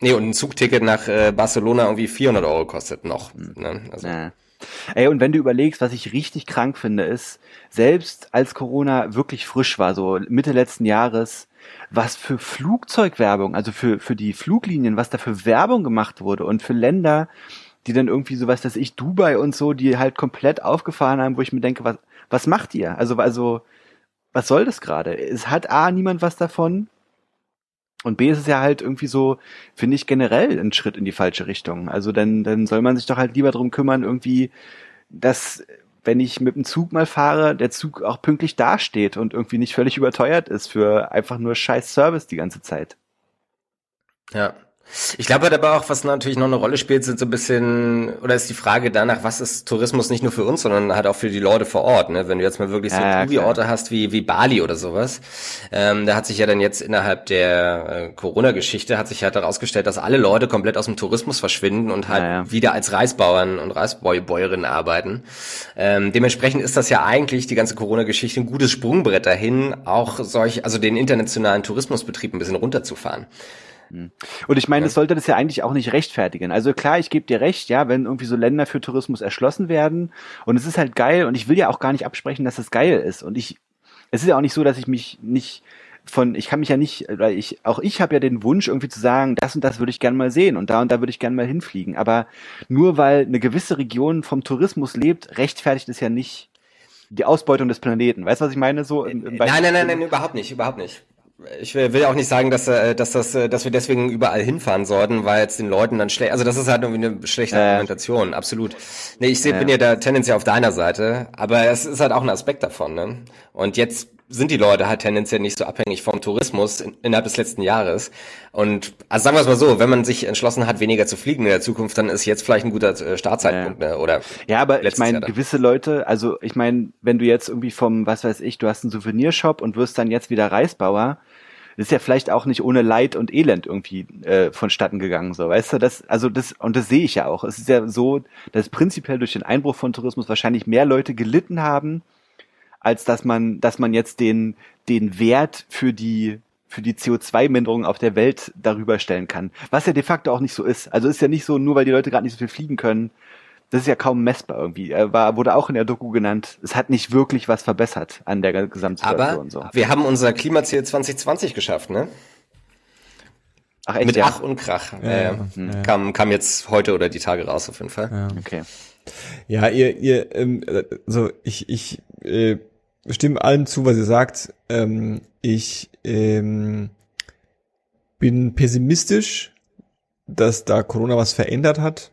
Nee, und ein Zugticket nach äh, Barcelona irgendwie 400 Euro kostet noch. Ne? Also,
Ja. Ey, und wenn du überlegst, was ich richtig krank finde, ist, selbst als Corona wirklich frisch war, so Mitte letzten Jahres, was für Flugzeugwerbung, also für, für die Fluglinien, was da für Werbung gemacht wurde und für Länder, die dann irgendwie so, was weiß ich, Dubai und so, die halt komplett aufgefahren haben, wo ich mir denke, was, was macht ihr? Also, also, was soll das gerade? Es hat A, niemand was davon. Und B ist es ja halt irgendwie so, finde ich generell ein Schritt in die falsche Richtung. Also dann, dann soll man sich doch halt lieber drum kümmern, irgendwie, dass, wenn ich mit dem Zug mal fahre, der Zug auch pünktlich dasteht und irgendwie nicht völlig überteuert ist für einfach nur scheiß Service die ganze Zeit.
Ja. Ich glaube halt aber auch, was natürlich noch eine Rolle spielt, sind so ein bisschen, oder ist die Frage danach, was ist Tourismus nicht nur für uns, sondern halt auch für die Leute vor Ort, ne? Wenn du jetzt mal wirklich so
Ja, ja,
Touri-Orte hast wie, wie Bali oder sowas, ähm, da hat sich ja dann jetzt innerhalb der äh, Corona-Geschichte hat sich halt herausgestellt, dass alle Leute komplett aus dem Tourismus verschwinden und halt
Ja, ja.
wieder als Reisbauern und Reisbäuerinnen arbeiten. Ähm, dementsprechend ist das ja eigentlich die ganze Corona-Geschichte ein gutes Sprungbrett dahin, auch solch, also den internationalen Tourismusbetrieb ein bisschen runterzufahren.
Und ich meine, das sollte das ja eigentlich auch nicht rechtfertigen. Also klar, ich gebe dir recht, ja, wenn irgendwie so Länder für Tourismus erschlossen werden und es ist halt geil und ich will ja auch gar nicht absprechen, dass es geil ist und ich, es ist ja auch nicht so, dass ich mich nicht von, ich kann mich ja nicht, weil ich, auch ich habe ja den Wunsch irgendwie zu sagen, das und das würde ich gerne mal sehen und da und da würde ich gerne mal hinfliegen. Aber nur weil eine gewisse Region vom Tourismus lebt, rechtfertigt es ja nicht die Ausbeutung des Planeten. Weißt du, was ich meine? So im, im
Nein, nein, nein, nein, überhaupt nicht, überhaupt nicht. Ich will auch nicht sagen, dass, äh, dass, das, äh, dass wir deswegen überall hinfahren sollten, weil es den Leuten dann schlecht, also das ist halt irgendwie eine schlechte äh. Argumentation, absolut. Nee, ich seh, bin ja da tendenziell auf deiner Seite, aber es ist halt auch ein Aspekt davon, ne? Und jetzt sind die Leute halt tendenziell nicht so abhängig vom Tourismus in, innerhalb des letzten Jahres. Und also sagen wir es mal so, wenn man sich entschlossen hat, weniger zu fliegen in der Zukunft, dann ist jetzt vielleicht ein guter äh, Startzeitpunkt. Ja. Ne? Oder
ja, aber ich meine, gewisse Leute, also ich meine, wenn du jetzt irgendwie vom, was weiß ich, du hast einen Souvenirshop und wirst dann jetzt wieder Reisbauer, ist ja vielleicht auch nicht ohne Leid und Elend irgendwie äh, vonstatten gegangen, so, weißt du, das, also das, und das sehe ich ja auch. Es ist ja so, dass prinzipiell durch den Einbruch von Tourismus wahrscheinlich mehr Leute gelitten haben, als dass man, dass man jetzt den, den Wert für die, für die CO2-Minderung auf der Welt darüber stellen kann. Was ja de facto auch nicht so ist. Also ist ja nicht so, nur weil die Leute gerade nicht so viel fliegen können, das ist ja kaum messbar irgendwie. Er war, wurde auch in der Doku genannt. Es hat nicht wirklich was verbessert an der Gesamtsituation.
Aber so. wir haben unser Klimaziel 2020 geschafft, ne? Ach, echt, Mit ja? Ach und Krach. Ja, äh, ja. Kam, kam jetzt heute oder die Tage raus auf jeden Fall.
Ja. Okay. Ja, ihr, ihr, ähm, also ich, ich äh, stimme allem zu, was ihr sagt. Ähm, ich ähm, bin pessimistisch, dass da Corona was verändert hat.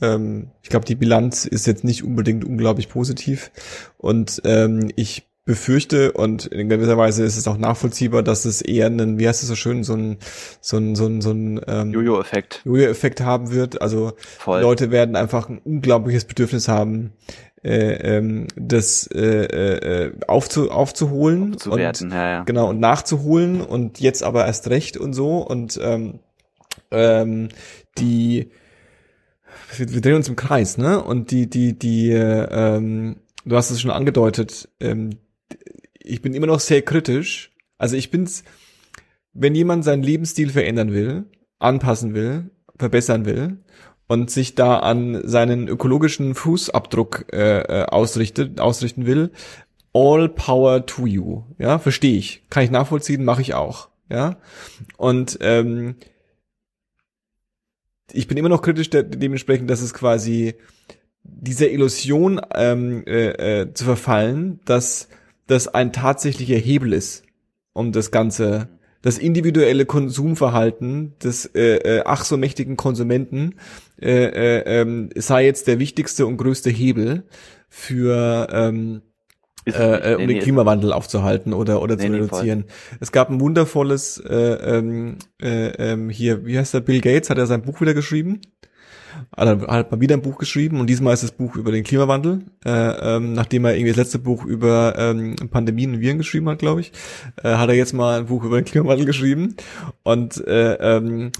Ähm, ich glaube, die Bilanz ist jetzt nicht unbedingt unglaublich positiv. Und ähm, ich befürchte und in gewisser Weise ist es auch nachvollziehbar, dass es eher einen, wie heißt es so schön, so ein so ein so ein, so ein ähm,
Jojo-Effekt
Jojo-Effekt haben wird. Also Voll. Leute werden einfach ein unglaubliches Bedürfnis haben, äh, ähm, das äh, äh, aufzu, aufzuholen
Aufzuwerten,
und
ja, ja.
genau und nachzuholen und jetzt aber erst recht und so und ähm, ähm, die wir, wir drehen uns im Kreis, ne? Und die, die, die, ähm, du hast es schon angedeutet, ähm, ich bin immer noch sehr kritisch. Also ich bin's, wenn jemand seinen Lebensstil verändern will, anpassen will, verbessern will und sich da an seinen ökologischen Fußabdruck äh, äh ausrichtet, ausrichten will, all power to you. Ja, verstehe ich. Kann ich nachvollziehen, mache ich auch. Ja. Und ähm, ich bin immer noch kritisch de dementsprechend, dass es quasi dieser Illusion ähm, äh, äh, zu verfallen, dass das ein tatsächlicher Hebel ist, um das Ganze, das individuelle Konsumverhalten des äh, äh, ach so mächtigen Konsumenten äh, äh, äh, sei jetzt der wichtigste und größte Hebel für ähm, äh, äh, um nee, den Klimawandel aufzuhalten oder oder nee, zu reduzieren. Nee, es gab ein wundervolles äh, ähm, äh, ähm, hier, wie heißt der Bill Gates, hat er sein Buch wieder geschrieben. Hat er hat mal wieder ein Buch geschrieben und diesmal ist das Buch über den Klimawandel, äh, ähm, nachdem er irgendwie das letzte Buch über ähm, Pandemien und Viren geschrieben hat, glaube ich, äh, hat er jetzt mal ein Buch über den Klimawandel geschrieben. Und äh, ähm,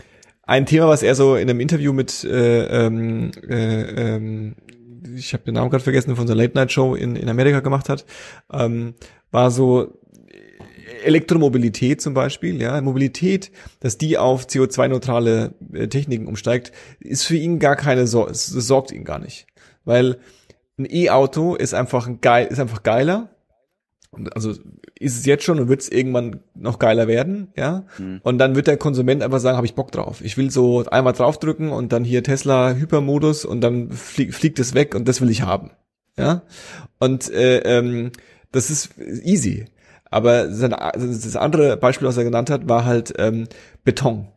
ein Thema, was er so in einem Interview mit äh, ähm, äh, ähm, ich habe den Namen gerade vergessen, von unserer Late-Night-Show in, in Amerika gemacht hat, ähm, war so Elektromobilität zum Beispiel, ja, Mobilität, dass die auf CO2-neutrale äh, Techniken umsteigt, ist für ihn gar keine Sorge, sorgt ihn gar nicht. Weil ein E-Auto ist einfach ein geil, ist einfach geiler, also ist es jetzt schon und wird es irgendwann noch geiler werden, ja. Mhm. Und dann wird der Konsument einfach sagen, habe ich Bock drauf. Ich will so einmal draufdrücken und dann hier Tesla Hypermodus und dann flieg, fliegt es weg und das will ich haben, ja. Und äh, ähm, das ist easy. Aber das andere Beispiel, was er genannt hat, war halt ähm, Beton,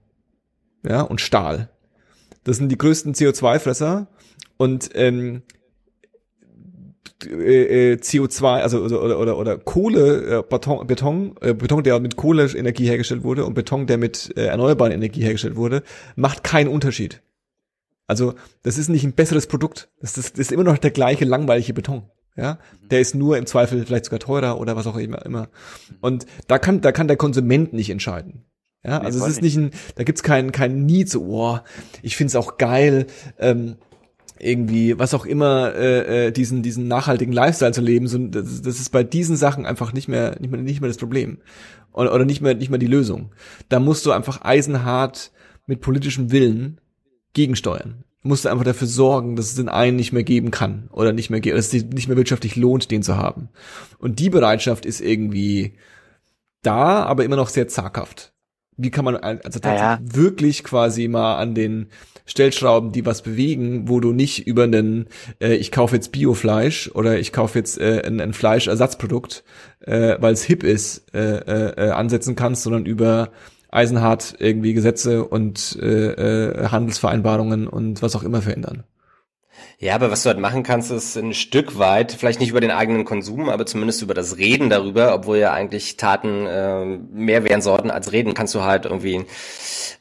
ja und Stahl. Das sind die größten CO2-Fresser und ähm, äh, äh CO2, also oder oder, oder Kohle, äh, Beton, Beton, Beton, der mit Kohleenergie hergestellt wurde und Beton, der mit erneuerbaren Energie hergestellt wurde, macht keinen Unterschied. Also das ist nicht ein besseres Produkt. Das ist, das ist immer noch der gleiche langweilige Beton. Ja, der ist nur im Zweifel vielleicht sogar teurer oder was auch immer. immer. Und da kann, da kann der Konsument nicht entscheiden. Ja, also es ist nicht ein, da gibt's keinen, keinen Need so, oh, ich find's auch geil, ähm, irgendwie, was auch immer, äh, äh, diesen, diesen nachhaltigen Lifestyle zu leben, so, das, das ist bei diesen Sachen einfach nicht mehr, nicht mehr, nicht mehr das Problem. Oder, oder nicht mehr, nicht mehr die Lösung. Da musst du einfach eisenhart mit politischem Willen gegensteuern. Du musst einfach dafür sorgen, dass es den einen nicht mehr geben kann oder nicht mehr, dass es sich nicht mehr wirtschaftlich lohnt, den zu haben. Und die Bereitschaft ist irgendwie da, aber immer noch sehr zaghaft wie kann man also
Ja,
wirklich quasi mal an den Stellschrauben, die was bewegen, wo du nicht über einen, äh, ich kaufe jetzt Biofleisch oder ich kaufe jetzt äh, ein, ein Fleischersatzprodukt, äh, weil es hip ist, äh, äh, äh, ansetzen kannst, sondern über eisenhart irgendwie Gesetze und äh, äh, Handelsvereinbarungen und was auch immer verändern.
Ja, aber was du halt machen kannst, ist ein Stück weit, vielleicht nicht über den eigenen Konsum, aber zumindest über das Reden darüber, obwohl ja eigentlich Taten äh, mehr wären sollten als Reden, kannst du halt irgendwie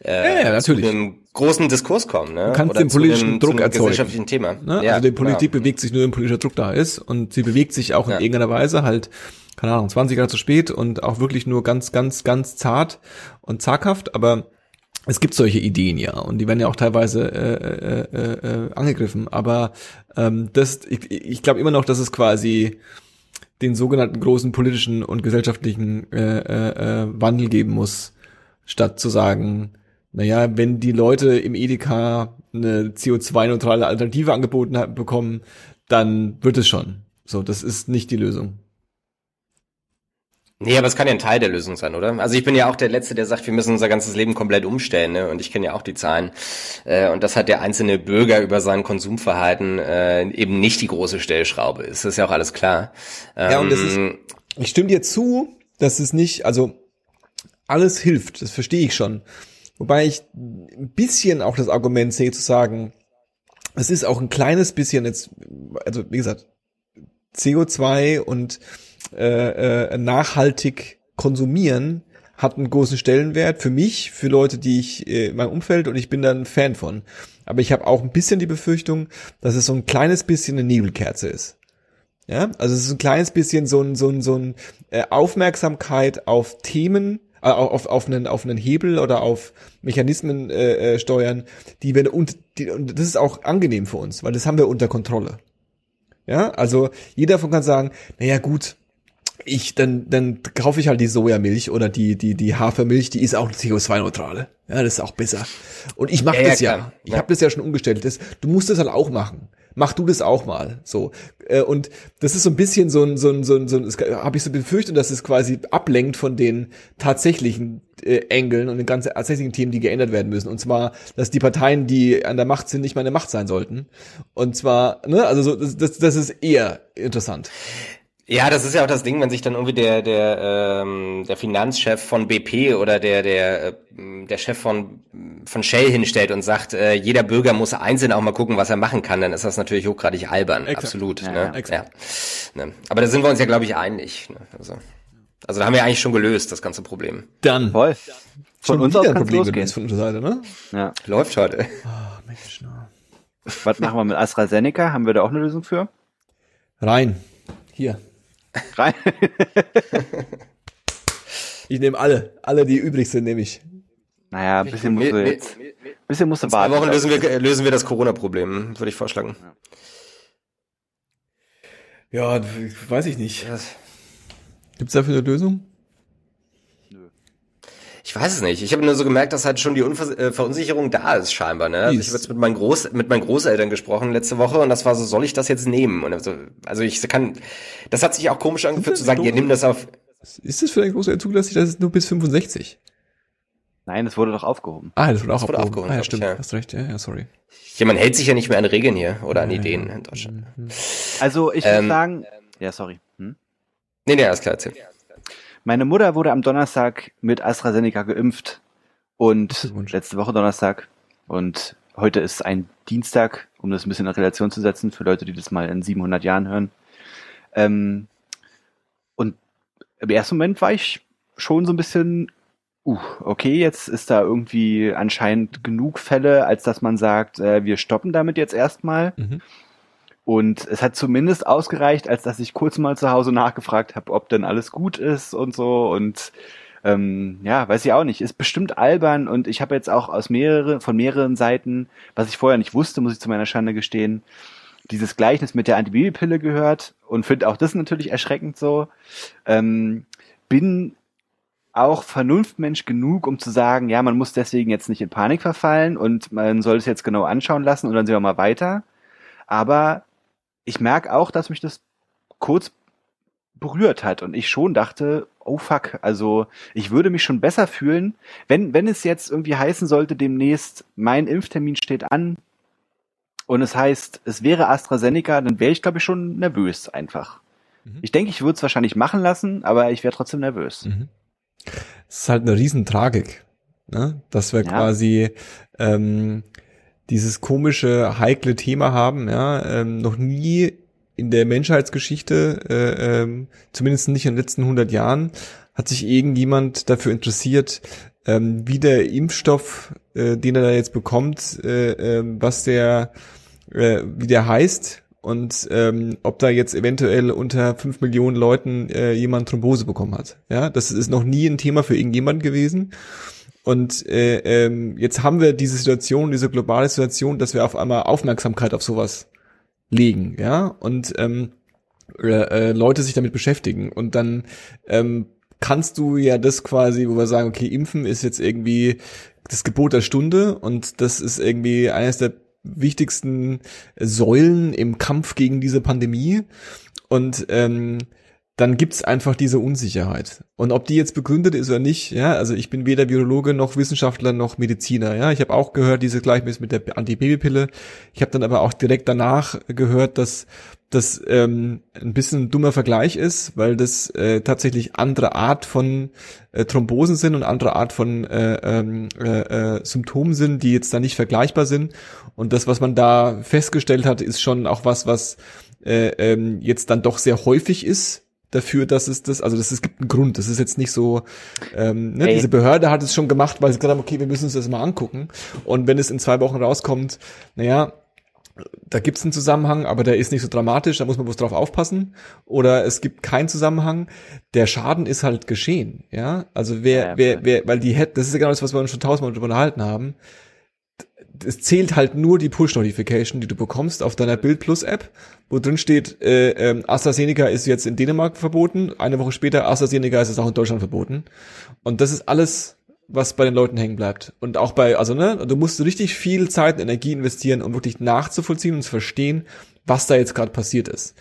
äh,
Ja, ja, natürlich.
zu einem großen Diskurs kommen, ne?
Du kannst
Oder
den politischen
einem,
Druck
zu einem
erzeugen.
gesellschaftlichen Thema.
Ne?
Ja,
also die Politik
genau.
bewegt sich nur, wenn politischer Druck da ist und sie bewegt sich auch in irgendeiner Weise halt, keine Ahnung, 20 Jahre zu spät und auch wirklich nur ganz, ganz, ganz zart und zaghaft, aber es gibt solche Ideen ja und die werden ja auch teilweise äh, äh, äh, äh, angegriffen, aber ähm, das, ich, ich glaube immer noch, dass es quasi den sogenannten großen politischen und gesellschaftlichen äh, äh, äh, Wandel geben muss, statt zu sagen, naja, wenn die Leute im Edeka eine CO2-neutrale Alternative angeboten bekommen, dann wird es schon. So, das ist nicht die Lösung.
Nee, aber es kann ja ein Teil der Lösung sein, oder? Also ich bin ja auch der Letzte, der sagt, wir müssen unser ganzes Leben komplett umstellen, ne? Und ich kenne ja auch die Zahlen. Äh, und das hat der einzelne Bürger über sein Konsumverhalten äh, eben nicht die große Stellschraube ist. Das ist ja auch alles klar.
Ja, und das ist-
Ähm,
Ich stimme dir zu, dass es nicht, also alles hilft, das verstehe ich schon. Wobei ich ein bisschen auch das Argument sehe zu sagen, es ist auch ein kleines bisschen jetzt, also wie gesagt, CO2 und äh, äh, nachhaltig konsumieren hat einen großen Stellenwert für mich, für Leute, die ich äh, in meinem Umfeld und ich bin da ein Fan von. Aber ich habe auch ein bisschen die Befürchtung, dass es so ein kleines bisschen eine Nebelkerze ist. Ja, also es ist ein kleines bisschen so ein, so ein, so ein äh, Aufmerksamkeit auf Themen, äh, auf, auf, einen, auf einen Hebel oder auf Mechanismen äh, äh, steuern, die wir und, die, und das ist auch angenehm für uns, weil das haben wir unter Kontrolle. Ja, also jeder davon kann sagen, naja gut, ich, dann, dann kaufe ich halt die Sojamilch oder die, die, die Hafermilch, die ist auch CO2-neutrale. Ja, das ist auch besser. Und ich mache
Ja,
das ja.
klar.
Ich
Ja.
habe das ja schon umgestellt. Das, du musst das halt auch machen. Mach du das auch mal. So. Äh, Und das ist so ein bisschen so ein, so ein, so ein, so ein habe ich so befürchtet, dass es quasi ablenkt von den tatsächlichen äh, Engeln und den ganzen tatsächlichen Themen, die geändert werden müssen. Und zwar, dass die Parteien, die an der Macht sind, nicht mal in der Macht sein sollten. Und zwar, ne, also so, das, das, das ist eher interessant.
Ja, das ist ja auch das Ding, wenn sich dann irgendwie der der ähm, der Finanzchef von BP oder der der äh, der Chef von von Shell hinstellt und sagt, äh, jeder Bürger muss einzeln auch mal gucken, was er machen kann, dann ist das natürlich hochgradig albern,
Exakt.
absolut.
Ja,
ne?
ja,
exakt.
Ja. Ne? Aber da sind wir uns ja, glaube ich, einig. Ne? Also, also da haben wir eigentlich schon gelöst das ganze Problem.
Dann.
Voll. Von
Schon
uns
wieder
aus
ein
kann
Problem
losgehen.
gelöst von unserer Seite, ne?
Ja.
Läuft heute.
Ah, Mensch, ne.
Was machen wir mit AstraZeneca? Haben wir da auch eine Lösung für?
Rein. Hier.
Rein. *laughs*
Ich nehme alle. Alle, die übrig sind, nehme ich.
Naja, ein bisschen musst du jetzt, bisschen musst du
In zwei
warten.
Wochen lösen wir, lösen wir das Corona-Problem, würde ich vorschlagen.
Ja, weiß ich nicht.
Ja.
Gibt's dafür eine Lösung?
Ich weiß es nicht. Ich habe nur so gemerkt, dass halt schon die Unver äh, Verunsicherung da ist scheinbar. Ne? Also ich habe jetzt mit meinen, Groß mit meinen Großeltern gesprochen letzte Woche und das war so, soll ich das jetzt nehmen? Und also, also ich kann, das hat sich auch komisch angefühlt
das
zu sagen, ihr nimm das auf.
Ist das für einen großen zulässig? Das ist nur bis 65.
Nein, es wurde doch aufgehoben.
Ah, das wurde auch
Das wurde
abgehoben.
aufgehoben,
Ah, ja,
glaub ich,
stimmt.
ja.
Hast recht. Ja, ja, sorry.
Ja, man hält sich ja nicht mehr an Regeln hier oder an Ideen in Deutschland.
Also ich
Ähm,
muss sagen, ja, sorry. Hm?
Nee, nee, alles klar, erzähl.
Meine Mutter wurde am Donnerstag mit AstraZeneca geimpft und letzte Woche Donnerstag und heute ist ein Dienstag, um das ein bisschen in Relation zu setzen für Leute, die das mal in 700 Jahren hören. Ähm, und im ersten Moment war ich schon so ein bisschen, uh, okay, jetzt ist da irgendwie anscheinend genug Fälle, als dass man sagt, äh, wir stoppen damit jetzt erstmal.
Mhm.
Und es hat zumindest ausgereicht, als dass ich kurz mal zu Hause nachgefragt habe, ob denn alles gut ist und so. Und ähm, ja, weiß ich auch nicht. Ist bestimmt albern und ich habe jetzt auch aus mehrere, von mehreren Seiten, was ich vorher nicht wusste, muss ich zu meiner Schande gestehen, dieses Gleichnis mit der Antibabypille gehört und finde auch das natürlich erschreckend so. Ähm, bin auch Vernunftmensch genug, um zu sagen, ja, man muss deswegen jetzt nicht in Panik verfallen und man soll es jetzt genau anschauen lassen und dann sehen wir mal weiter. Aber ich merke auch, dass mich das kurz berührt hat und ich schon dachte, oh fuck, also ich würde mich schon besser fühlen, wenn, wenn es jetzt irgendwie heißen sollte, demnächst, mein Impftermin steht an und es heißt, es wäre AstraZeneca, dann wäre ich, glaube ich, schon nervös einfach. Mhm. Ich denke, ich würde es wahrscheinlich machen lassen, aber ich wäre trotzdem nervös. Mhm.
Es ist halt eine Riesentragik, ne? dass wir ja. quasi ähm, dieses komische, heikle Thema haben, ja, ähm, noch nie in der Menschheitsgeschichte, äh, ähm, zumindest nicht in den letzten 100 Jahren, hat sich irgendjemand dafür interessiert, ähm, wie der Impfstoff, äh, den er da jetzt bekommt, äh, äh, was der, äh, wie der heißt und ähm, ob da jetzt eventuell unter fünf Millionen Leuten äh, jemand Thrombose bekommen hat. Ja, das ist noch nie ein Thema für irgendjemand gewesen. Und äh, ähm, jetzt haben wir diese Situation, diese globale Situation, dass wir auf einmal Aufmerksamkeit auf sowas legen, ja, und ähm, äh, äh, Leute sich damit beschäftigen. Und dann ähm, kannst du ja das quasi, wo wir sagen, okay, Impfen ist jetzt irgendwie das Gebot der Stunde und das ist irgendwie eines der wichtigsten Säulen im Kampf gegen diese Pandemie. Und ähm, dann gibt's einfach diese Unsicherheit. Und ob die jetzt begründet ist oder nicht, ja, also ich bin weder Biologe noch Wissenschaftler noch Mediziner, ja. Ich habe auch gehört, diese Gleichnis mit der Antibabypille. Ich habe dann aber auch direkt danach gehört, dass das ähm, ein bisschen ein dummer Vergleich ist, weil das äh, tatsächlich andere Art von äh, Thrombosen sind und andere Art von äh, ähm, äh, äh, Symptomen sind, die jetzt da nicht vergleichbar sind. Und das, was man da festgestellt hat, ist schon auch was, was äh, ähm, jetzt dann doch sehr häufig ist dafür, dass es das, also das, es gibt einen Grund. Das ist jetzt nicht so, ähm, ne, diese Behörde hat es schon gemacht, weil sie gesagt haben, okay, wir müssen uns das mal angucken. Und wenn es in zwei Wochen rauskommt, naja, da gibt es einen Zusammenhang, aber der ist nicht so dramatisch, da muss man bloß drauf aufpassen. Oder es gibt keinen Zusammenhang. Der Schaden ist halt geschehen, ja. Also wer, ja, wer, wer, weil die hätte, das ist ja genau das, was wir uns schon tausendmal unterhalten haben es zählt halt nur die Push-Notification, die du bekommst auf deiner Bild Plus App, wo drin steht, äh, äh, AstraZeneca ist jetzt in Dänemark verboten, eine Woche später AstraZeneca ist es auch in Deutschland verboten. Und das ist alles, was bei den Leuten hängen bleibt. Und auch bei, also ne, du musst richtig viel Zeit und Energie investieren, um wirklich nachzuvollziehen und zu verstehen, was da jetzt gerade passiert ist.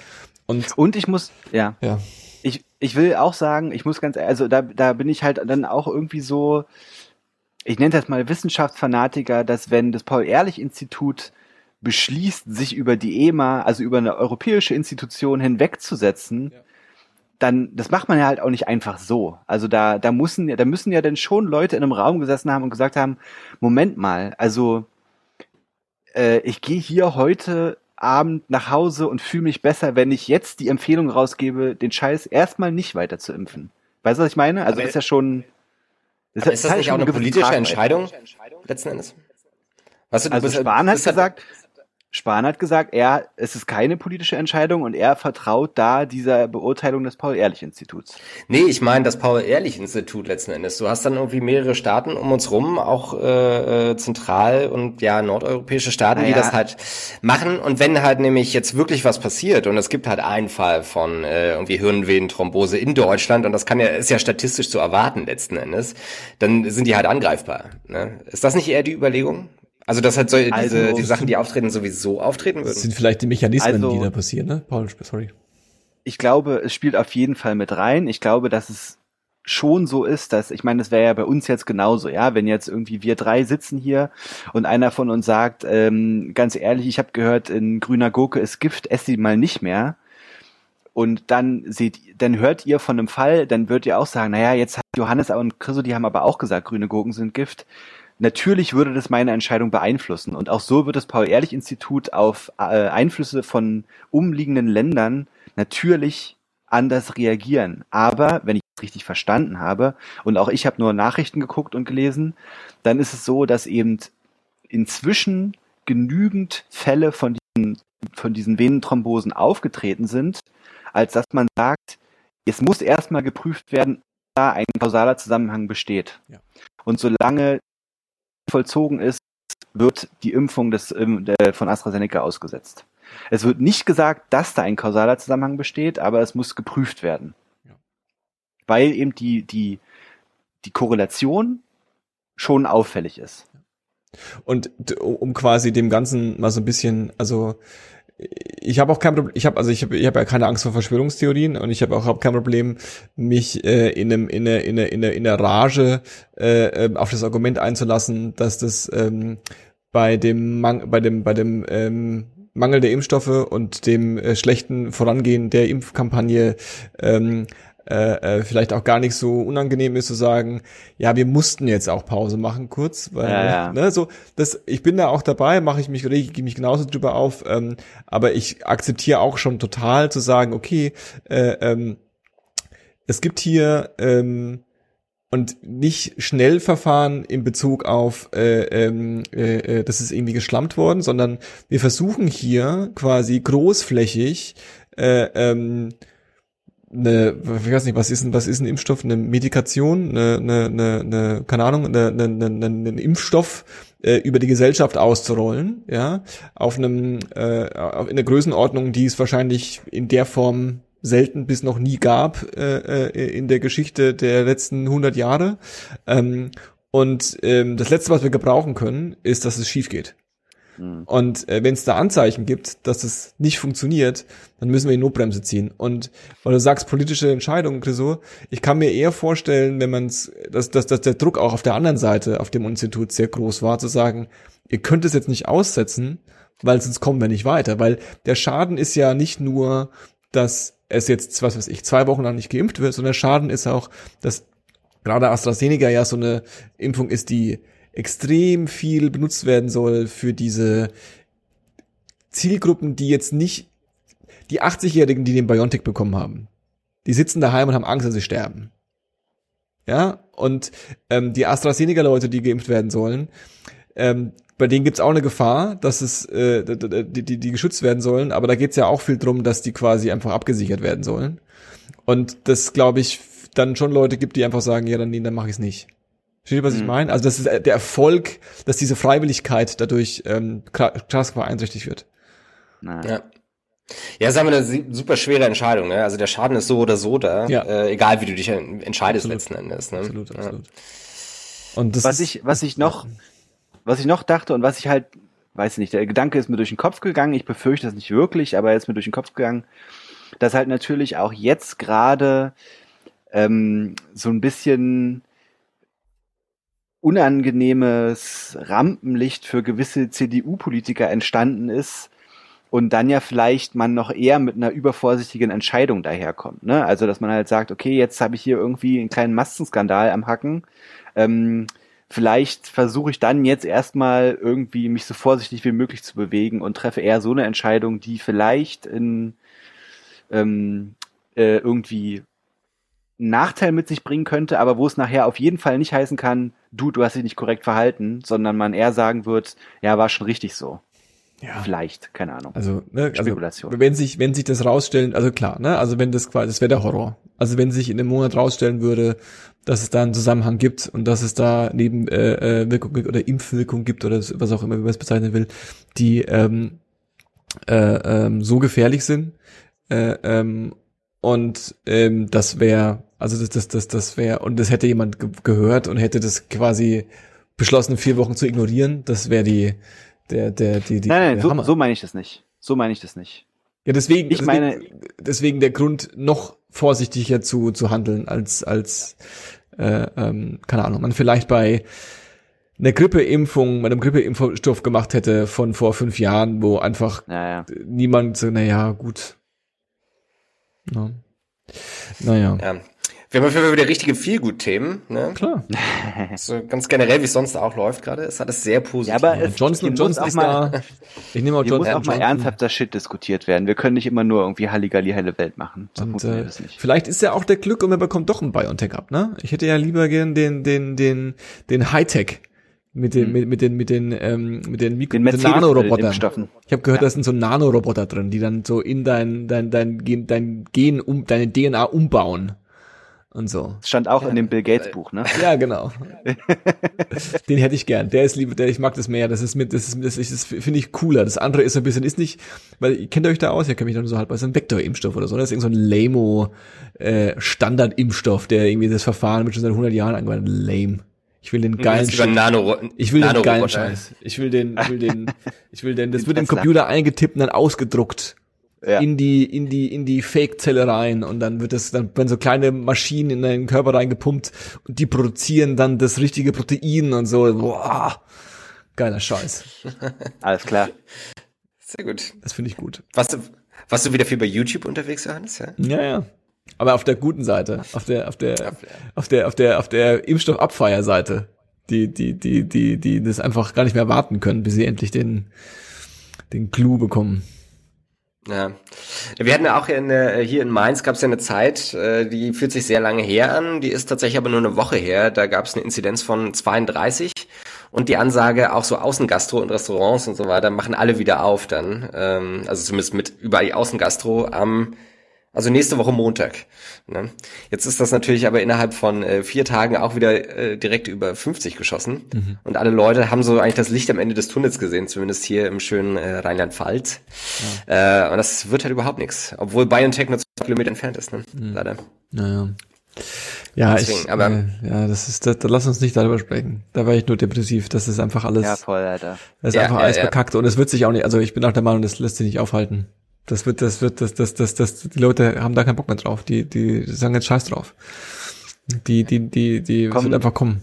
Und, und ich muss, ja. ja. Ich, ich will auch sagen, ich muss ganz, also da, da bin ich halt dann auch irgendwie so, ich nenne das mal Wissenschaftsfanatiker, dass wenn das Paul-Ehrlich-Institut beschließt, sich über die EMA, also über eine europäische Institution hinwegzusetzen, ja. dann, das macht man ja halt auch nicht einfach so. Also da, da müssen, da müssen ja dann schon Leute in einem Raum gesessen haben und gesagt haben, Moment mal, also äh, ich gehe hier heute Abend nach Hause und fühle mich besser, wenn ich jetzt die Empfehlung rausgebe, den Scheiß erstmal nicht weiter zu impfen. Weißt du, was ich meine? Also Aber ist ja schon
ist, ist das nicht auch eine politische Entscheidung letzten Endes?
Weißt du, du also bist, Spahn hat gesagt, Spahn hat gesagt, er, es ist keine politische Entscheidung und er vertraut da dieser Beurteilung des Paul-Ehrlich-Instituts.
Nee, ich meine das Paul-Ehrlich-Institut letzten Endes. Du hast dann irgendwie mehrere Staaten um uns rum, auch äh, äh zentral- und ja nordeuropäische Staaten, naja. die das halt machen. Und wenn halt nämlich jetzt wirklich was passiert und es gibt halt einen Fall von äh, irgendwie Hirnvenenthrombose in Deutschland und das kann ja ist ja statistisch zu erwarten letzten Endes, dann sind die halt angreifbar. Ne? Ist das nicht eher die Überlegung? Also dass halt so also, diese die Sachen, die auftreten, sowieso auftreten würden. Das
sind vielleicht die Mechanismen, also, die da passieren, ne? Paul, sorry.
Ich glaube, es spielt auf jeden Fall mit rein. Ich glaube, dass es schon so ist, dass, ich meine, das wäre ja bei uns jetzt genauso, ja, wenn jetzt irgendwie wir drei sitzen hier und einer von uns sagt, ähm, ganz ehrlich, ich habe gehört, in grüner Gurke ist Gift, ess sie mal nicht mehr. Und dann seht, dann hört ihr von einem Fall, dann würdet ihr auch sagen, naja, jetzt hat Johannes und Chriso, die haben aber auch gesagt, grüne Gurken sind Gift natürlich würde das meine Entscheidung beeinflussen. Und auch so wird das Paul-Ehrlich-Institut auf äh, Einflüsse von umliegenden Ländern natürlich anders reagieren. Aber wenn ich es richtig verstanden habe, und auch ich habe nur Nachrichten geguckt und gelesen, dann ist es so, dass eben inzwischen genügend Fälle von diesen, von diesen Venenthrombosen aufgetreten sind, als dass man sagt, es muss erstmal geprüft werden, ob da ein kausaler Zusammenhang besteht. Ja. Und solange vollzogen ist, wird die Impfung des, ähm, von AstraZeneca ausgesetzt. Es wird nicht gesagt, dass da ein kausaler Zusammenhang besteht, aber es muss geprüft werden. Ja. Weil eben die, die, die Korrelation schon auffällig ist.
Und um quasi dem Ganzen mal so ein bisschen, also ich habe auch kein Problem, ich habe also ich habe ich hab ja keine Angst vor Verschwörungstheorien und ich habe auch hab kein Problem, mich äh, in einem in einer in einer in einer, in einer Rage äh, ähm, auf das Argument einzulassen, dass das ähm, bei dem Mang bei dem bei dem ähm, Mangel der Impfstoffe und dem äh, schlechten Vorangehen der Impfkampagne ähm, äh, äh, vielleicht auch gar nicht so unangenehm ist zu sagen, ja, wir mussten jetzt auch Pause machen kurz, weil
Ja, ja.
ne, so das ich bin da auch dabei, mache ich mich rege mich genauso drüber auf, ähm, aber ich akzeptiere auch schon total zu sagen, okay, äh, ähm, es gibt hier ähm, und nicht Schnellverfahren in Bezug auf, äh, ähm, äh, äh, das ist irgendwie geschlampt worden, sondern wir versuchen hier quasi großflächig äh, ähm, eine, ich weiß nicht, was ist ein, was ist ein Impfstoff, eine Medikation, eine, eine, eine, eine keine Ahnung, eine, eine, eine, einen Impfstoff äh, über die Gesellschaft auszurollen, ja, auf einem äh, in einer Größenordnung, die es wahrscheinlich in der Form selten bis noch nie gab äh, äh, in der Geschichte der letzten 100 Jahre. Ähm, und ähm, das Letzte, was wir gebrauchen können, ist, dass es schief geht.
Hm.
Und äh, wenn es da Anzeichen gibt, dass es nicht funktioniert, dann müssen wir die Notbremse ziehen. Und weil du sagst, politische Entscheidungen, Chriso, ich kann mir eher vorstellen, wenn man dass, dass, dass der Druck auch auf der anderen Seite, auf dem Institut sehr groß war, zu sagen, ihr könnt es jetzt nicht aussetzen, weil sonst kommen wir nicht weiter. Weil der Schaden ist ja nicht nur, dass es jetzt, was weiß ich, zwei Wochen lang nicht geimpft wird, sondern der Schaden ist auch, dass gerade AstraZeneca ja so eine Impfung ist, die extrem viel benutzt werden soll für diese Zielgruppen, die jetzt nicht, die 80-Jährigen, die den BioNTech bekommen haben, die sitzen daheim und haben Angst, dass sie sterben. Ja, und ähm, die AstraZeneca-Leute, die geimpft werden sollen, ähm, bei denen gibt's auch eine Gefahr, dass es äh, die, die, die geschützt werden sollen, aber da geht's ja auch viel drum, dass die quasi einfach abgesichert werden sollen. Und das, glaube ich, dann schon Leute gibt, die einfach sagen, ja, dann, nee, dann mache ich's nicht. Versteht ihr, was ich
Mhm.
meine? Also das ist äh, der Erfolg, dass diese Freiwilligkeit dadurch ähm, kra- krass beeinträchtigt wird.
Ja. Ja, ist aber eine super schwere Entscheidung, ne? Also der Schaden ist so oder so da,
Ja.
äh, egal wie du dich en- entscheidest
Absolut.
letzten Endes. Ne?
Absolut,
Ja.
absolut. Und das
was
ist,
ich, was ich noch, was ich noch dachte und was ich halt, weiß ich nicht, der Gedanke ist mir durch den Kopf gegangen, ich befürchte das nicht wirklich, aber er ist mir durch den Kopf gegangen, dass halt natürlich auch jetzt gerade ähm, so ein bisschen unangenehmes Rampenlicht für gewisse CDU-Politiker entstanden ist und dann ja vielleicht man noch eher mit einer übervorsichtigen Entscheidung daherkommt. Ne? Also dass man halt sagt, okay, jetzt habe ich hier irgendwie einen kleinen Massenskandal am Hacken. Ähm, vielleicht versuche ich dann jetzt erstmal irgendwie mich so vorsichtig wie möglich zu bewegen und treffe eher so eine Entscheidung, die vielleicht in ähm, äh, irgendwie Nachteil mit sich bringen könnte, aber wo es nachher auf jeden Fall nicht heißen kann, du, du hast dich nicht korrekt verhalten, sondern man eher sagen wird, ja, war schon richtig so.
ja.
Vielleicht, keine Ahnung.
Also, ne, also
Spekulation.
wenn sich, wenn sich das rausstellen, also klar, ne, also wenn das quasi, das wäre der Horror. Also wenn sich in einem Monat rausstellen würde, dass es da einen Zusammenhang gibt und dass es da neben äh, äh, oder Impfwirkung gibt oder was auch immer, wie man es bezeichnen will, die ähm, äh, ähm, so gefährlich sind. Äh, ähm, und ähm, das wäre, also das, das, das, das wäre, und das hätte jemand ge gehört und hätte das quasi beschlossen, vier Wochen zu ignorieren, das wäre die, der, der, die, die
nein, nein, so, so meine ich das nicht. So meine ich das nicht.
Ja, deswegen,
Ich meine-
deswegen, deswegen der Grund, noch vorsichtiger zu, zu handeln, als, als äh, ähm, keine Ahnung, man vielleicht bei einer Grippeimpfung, bei einem Grippeimpfstoff gemacht hätte von vor fünf Jahren, wo einfach
Naja.
niemand so, naja, gut. Ja. Naja,
Ja. Wir haben auf jeden Fall wieder richtige Feelgood-Themen, ne?
klar. *laughs*
So ganz generell, wie es sonst auch läuft gerade. Es hat es sehr positiv.
Ja, aber
Ja,
es,
Johnson Johnson
auch
ist
mal,
da. Ich nehme auch
Hier muss
Johnson
auch mal
Johnson.
ernsthafter Shit diskutiert werden. Wir können nicht immer nur irgendwie Halligalli helle Welt machen. So
Und, äh,
das nicht.
vielleicht ist ja auch der Glück und man bekommt doch einen BioNTech ab, ne? Ich hätte ja lieber gern den, den, den, den Hightech mit den,
Hm.
mit, mit den, mit den, ähm, mit den, Mikro
Den
mit den
Mercedes
Nanorobotern.
Impfstoffen.
Ich habe gehört,
Ja.
da sind so Nanoroboter drin, die dann so in dein, dein, dein Gen, dein Gen um, deine DNA umbauen. Und so.
Das stand auch in dem Bill Gates Buch, ne?
Ja, genau. *laughs* Den hätte ich gern. Der ist lieber, der, ich mag das mehr. Das ist mit, das ist, das ist, das finde ich cooler. Das andere ist so ein bisschen, ist nicht, weil, ihr kennt euch da aus? Ihr kennt mich dann so halb, das ist ein Vektorimpfstoff oder so. Das ist irgend so ein Lamo, äh, Standardimpfstoff, der irgendwie das Verfahren mit schon seit 100 Jahren angewandt hat. Lame. Ich will den geilen
Scheiß. Nano,
ich will den geilen Scheiß. Ich will den, ich will den, *laughs* ich will den, das wird im Computer eingetippt und dann ausgedruckt. Ja. In die, in die, in die Fake-Zelle rein und dann wird das, dann werden so kleine Maschinen in deinen Körper reingepumpt und die produzieren dann das richtige Protein und so. Boah. Geiler Scheiß. *laughs*
Alles klar.
Sehr gut.
Das finde ich gut.
Warst du, warst du wieder viel bei YouTube unterwegs, Johannes? Ja,
ja. ja. Aber auf der guten Seite, auf der, auf der, auf der, auf der, auf der Impfstoffabfeierseite, die, die, die, die, die das einfach gar nicht mehr warten können, bis sie endlich den, den Clou bekommen.
Ja. Wir hatten ja auch in, äh, hier in Mainz gab es ja eine Zeit, äh, die fühlt sich sehr lange her an, die ist tatsächlich aber nur eine Woche her. Da gab es eine Inzidenz von 32 und die Ansage, auch so Außengastro und Restaurants und so weiter, machen alle wieder auf dann. Ähm, also zumindest mit überall Außengastro am also nächste Woche Montag. Ne? Jetzt ist das natürlich aber innerhalb von äh, vier Tagen auch wieder äh, direkt über 50 geschossen. Mhm. Und alle Leute haben so eigentlich das Licht am Ende des Tunnels gesehen, zumindest hier im schönen äh, Rheinland-Pfalz. Ja. Äh, und das wird halt überhaupt nichts. Obwohl BioNTech nur zwei Kilometer entfernt ist, ne?
Mhm. Leider. Naja. Ja, Deswegen, ich, aber, ja, das ist, da, da lass uns nicht darüber sprechen. Da war ich nur depressiv. Das ist einfach alles.
Ja, voll, Alter.
Das ist
ja,
einfach
ja,
alles
ja.
bekackt und es wird sich auch nicht, also ich bin auch der Meinung, das lässt sich nicht aufhalten. Das wird, das wird, das, das, das, das, die Leute haben da keinen Bock mehr drauf. Die, die sagen jetzt Scheiß drauf. Die, die, die, die
Komm.
wird einfach kommen.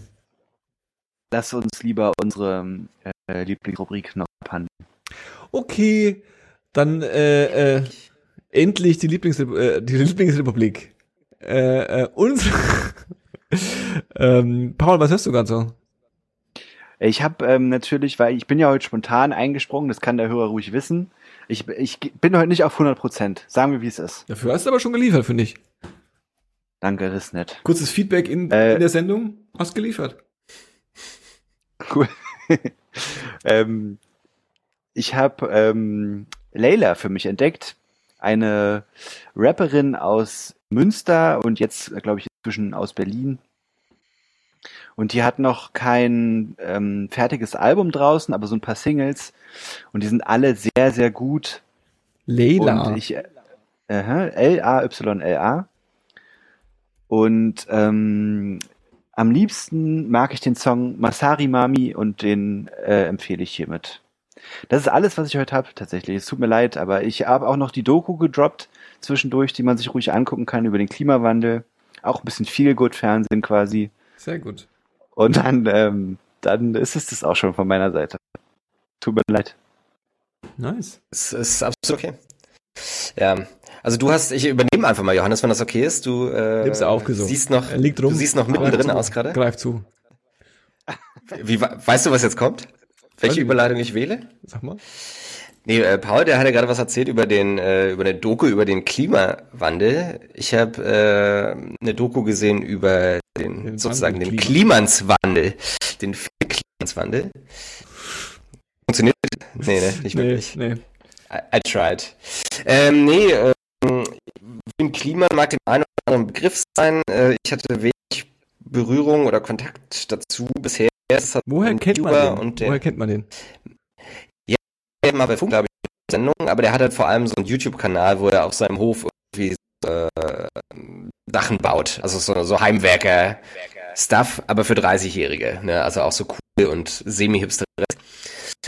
Lass uns lieber unsere äh, Lieblingsrubrik noch abhandeln.
Okay, dann äh, äh, endlich die, Lieblings äh, die Lieblingsrepublik. Äh, äh, unsere *laughs* ähm, Paul, was hörst du gerade so?
Ich habe ähm, natürlich, weil ich bin ja heute spontan eingesprungen, das kann der Hörer ruhig wissen. Ich, ich bin heute nicht auf 100 Prozent. Sagen wir, wie es ist.
Dafür hast du aber schon geliefert, finde ich.
Danke, das ist nett.
Kurzes Feedback in, äh, in der Sendung. Hast geliefert.
Cool. *laughs* ähm, ich habe ähm, Layla für mich entdeckt. Eine Rapperin aus Münster und jetzt, glaube ich, inzwischen aus Berlin. Und die hat noch kein ähm, fertiges Album draußen, aber so ein paar Singles. Und die sind alle sehr, sehr gut.
Leila.
Und ich, äh, L-A-Y-L-A. Und ähm, am liebsten mag ich den Song Masari Mami und den äh, empfehle ich hiermit. Das ist alles, was ich heute habe, tatsächlich. Es tut mir leid, aber ich habe auch noch die Doku gedroppt zwischendurch, die man sich ruhig angucken kann über den Klimawandel. Auch ein bisschen viel gut Fernsehen quasi.
Sehr gut.
Und dann, ähm, dann ist es das auch schon von meiner Seite. Tut mir leid.
Nice.
Es ist absolut okay. Ja, also du hast, ich übernehme einfach mal, Johannes, wenn das okay ist. Du äh,
Nimm's aufgesucht.
siehst noch,
Er liegt rum.
du siehst noch mittendrin aus gerade.
Greif zu.
Wie, weißt du, was jetzt kommt? Welche Überleitung ich wähle?
Sag mal.
Nee, äh, Paul, der hat ja gerade was erzählt über den, äh, über eine Doku über den Klimawandel. Ich habe äh, eine Doku gesehen über den,
Den
sozusagen den
Wandel-
Klimanswandel, den Klimanswandel. Funktioniert? Nee, ne, nicht
Nee,
wirklich.
nee.
I, I tried. Ähm, nee, ähm, im Klima mag dem einen oder anderen Begriff sein. Äh, ich hatte wenig Berührung oder Kontakt dazu bisher.
Woher kennt man den? Woher kennt man den?
mal bei Funk, glaube ich, Sendung, aber der hat halt vor allem so einen YouTube-Kanal, wo er auf seinem Hof irgendwie äh, Sachen baut. Also so, so Heimwerker-Stuff, aber für 30-Jährige. Ne? Also auch so cool und semi-hipster.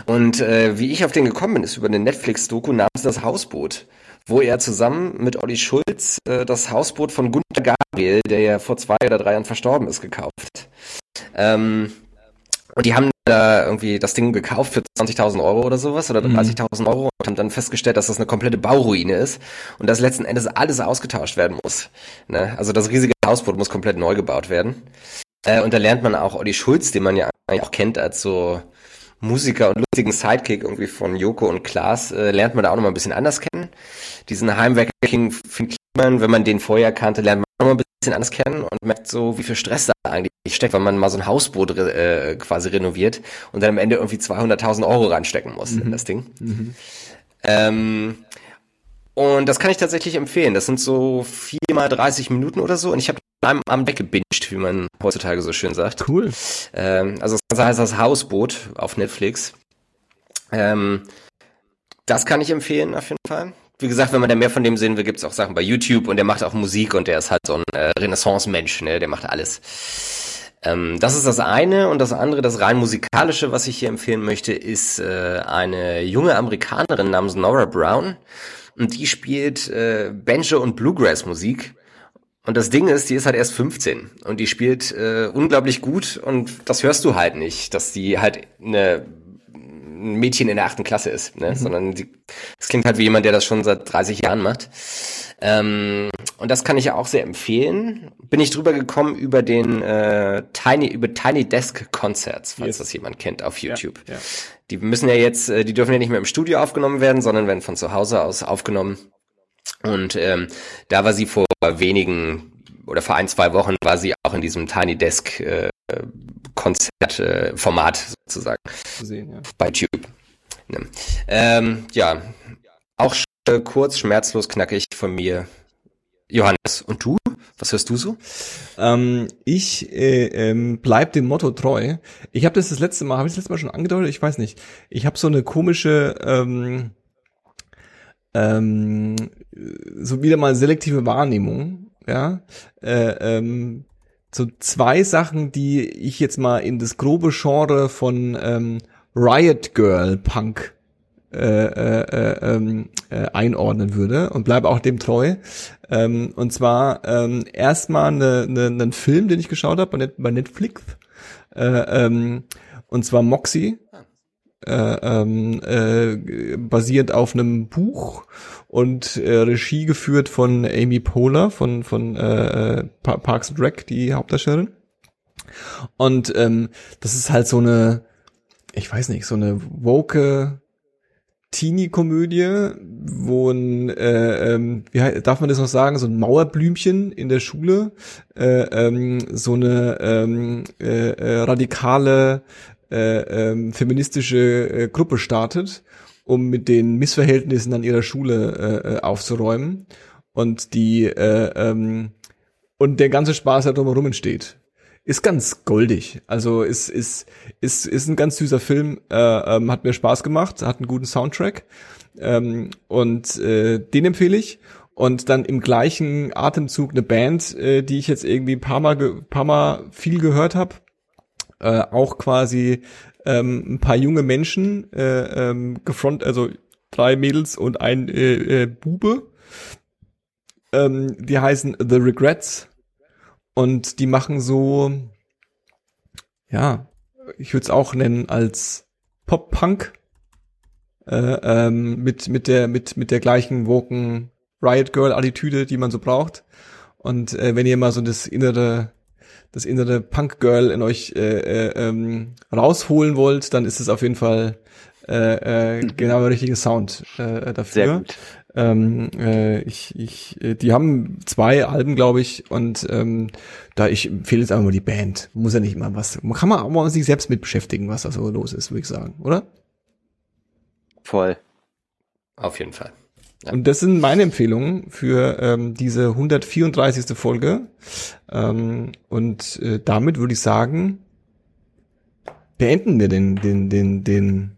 Und äh, wie ich auf den gekommen bin, ist über eine Netflix-Doku namens Das Hausboot, wo er zusammen mit Olli Schulz äh, das Hausboot von Gunter Gabriel, der ja vor zwei oder drei Jahren verstorben ist, gekauft. Ähm, und die haben da irgendwie das Ding gekauft für 20.000 Euro oder sowas oder
Mhm.
30.000 Euro und haben dann festgestellt, dass das eine komplette Bauruine ist und dass letzten Endes alles ausgetauscht werden muss. Ne? Also das riesige Hausboot muss komplett neu gebaut werden. Äh, und da lernt man auch Olli Schulz, den man ja eigentlich auch kennt als so Musiker und lustigen Sidekick irgendwie von Joko und Klaas, äh, lernt man da auch nochmal ein bisschen anders kennen. Diesen Heimwerker King Finn Kliman, wenn man den vorher kannte, lernt man auch noch mal ein bisschen anders kennen und merkt so, wie viel Stress da eigentlich steckt, wenn man mal so ein Hausboot äh, quasi renoviert und dann am Ende irgendwie 200.000 Euro reinstecken muss in das Ding.
Mhm.
Ähm, und das kann ich tatsächlich empfehlen. Das sind so viermal 30 Minuten oder so und ich habe am Abend weggebinged, wie man heutzutage so schön sagt.
Cool.
Ähm, also das Ganze heißt das Hausboot auf Netflix. Ähm, das kann ich empfehlen auf jeden Fall. Wie gesagt, wenn man da mehr von dem sehen will, gibt's auch Sachen bei YouTube und der macht auch Musik und der ist halt so ein äh, Renaissance-Mensch, ne? Der macht alles. Ähm, das ist das eine und das andere, das rein musikalische, was ich hier empfehlen möchte, ist äh, eine junge Amerikanerin namens Nora Brown und die spielt äh, Banjo und Bluegrass Musik. Und das Ding ist, die ist halt erst 15 und die spielt äh, unglaublich gut und das hörst du halt nicht, dass die halt eine ein Mädchen in der achten Klasse ist, ne? Mhm. sondern es klingt halt wie jemand, der das schon seit 30 Jahren macht. Ähm, und das kann ich ja auch sehr empfehlen. Bin ich drüber gekommen über den äh, Tiny, über Tiny Desk Concerts, falls yes. das jemand kennt auf YouTube. Ja, ja. Die müssen ja jetzt, äh, die dürfen ja nicht mehr im Studio aufgenommen werden, sondern werden von zu Hause aus aufgenommen. Und ähm, da war sie vor wenigen oder vor ein, zwei Wochen war sie auch in diesem Tiny Desk äh, Konzertformat äh, sozusagen. Sehen, ja. Bei Tube. Ne. Ähm, ja, auch äh, kurz, schmerzlos, knackig von mir. Johannes, und du? Was hörst du so?
Ähm, ich äh, ähm, bleib dem Motto treu. Ich habe das das letzte Mal, habe ich das letzte Mal schon angedeutet? Ich weiß nicht. Ich habe so eine komische, ähm, ähm, so wieder mal selektive Wahrnehmung. Ja, äh, ähm, so zwei Sachen, die ich jetzt mal in das grobe Genre von ähm, Riot Girl Punk äh, äh, äh, ähm, äh, einordnen würde und bleibe auch dem treu. Ähm, und zwar ähm, erstmal ne, ne, einen Film, den ich geschaut habe bei, bei Netflix. Äh, ähm, und zwar Moxie. Äh, ähm, äh, basierend auf einem Buch und äh, Regie geführt von Amy Poehler von von äh, Parks and Rec, die Hauptdarstellerin. Und ähm, das ist halt so eine, ich weiß nicht, so eine woke Teenie-Komödie, wo ein, äh, ähm, wie darf man das noch sagen, so ein Mauerblümchen in der Schule, äh, ähm, so eine ähm, äh, äh, radikale äh, ähm, feministische äh, Gruppe startet, um mit den Missverhältnissen an ihrer Schule äh, äh, aufzuräumen und die äh, ähm, und der ganze Spaß da drumherum entsteht ist ganz goldig. Also ist ist ist ist ein ganz süßer Film. Äh, ähm, hat mir Spaß gemacht, hat einen guten Soundtrack ähm, und äh, den empfehle ich. Und dann im gleichen Atemzug eine Band, äh, die ich jetzt irgendwie ein paar mal paar mal viel gehört habe. Äh, auch quasi ähm, ein paar junge Menschen äh, ähm, gefront, also drei Mädels und ein äh, äh, Bube. Ähm, die heißen The Regrets und die machen so, ja, ich würde es auch nennen als Pop-Punk äh, ähm, mit mit der mit mit der gleichen woken Riot Girl Attitüde, die man so braucht. Und äh, wenn ihr mal so das innere das innere Punk Girl in euch äh, äh, ähm, rausholen wollt, dann ist es auf jeden Fall äh, äh, genau der richtige Sound äh, dafür. Sehr gut. Ähm, äh, ich, ich, äh, die haben zwei Alben, glaube ich, und ähm, da ich empfehle jetzt einfach mal die Band. Muss ja nicht mal was. Man kann man auch mal sich selbst mit beschäftigen, was da so los ist, würde ich sagen, oder?
Voll. Auf jeden Fall.
Und das sind meine Empfehlungen für ähm, diese 134. Folge. Ähm, und äh, damit würde ich sagen, beenden wir den, den, den, den,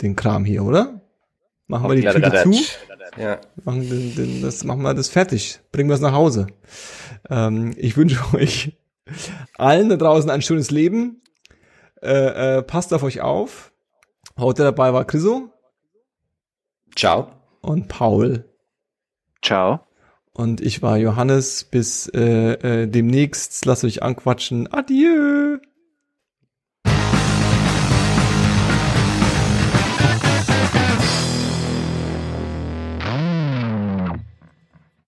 den Kram hier, oder? Machen wir die Tüte zu. Ja. Machen, den, den, das, machen wir das fertig. Bringen wir es nach Hause. Ähm, ich wünsche *laughs* euch allen da draußen ein schönes Leben. Äh, äh, passt auf euch auf. Heute dabei war Chriso.
Ciao.
Und Paul.
Ciao.
Und ich war Johannes. Bis äh, äh, demnächst. Lasst euch anquatschen. Adieu.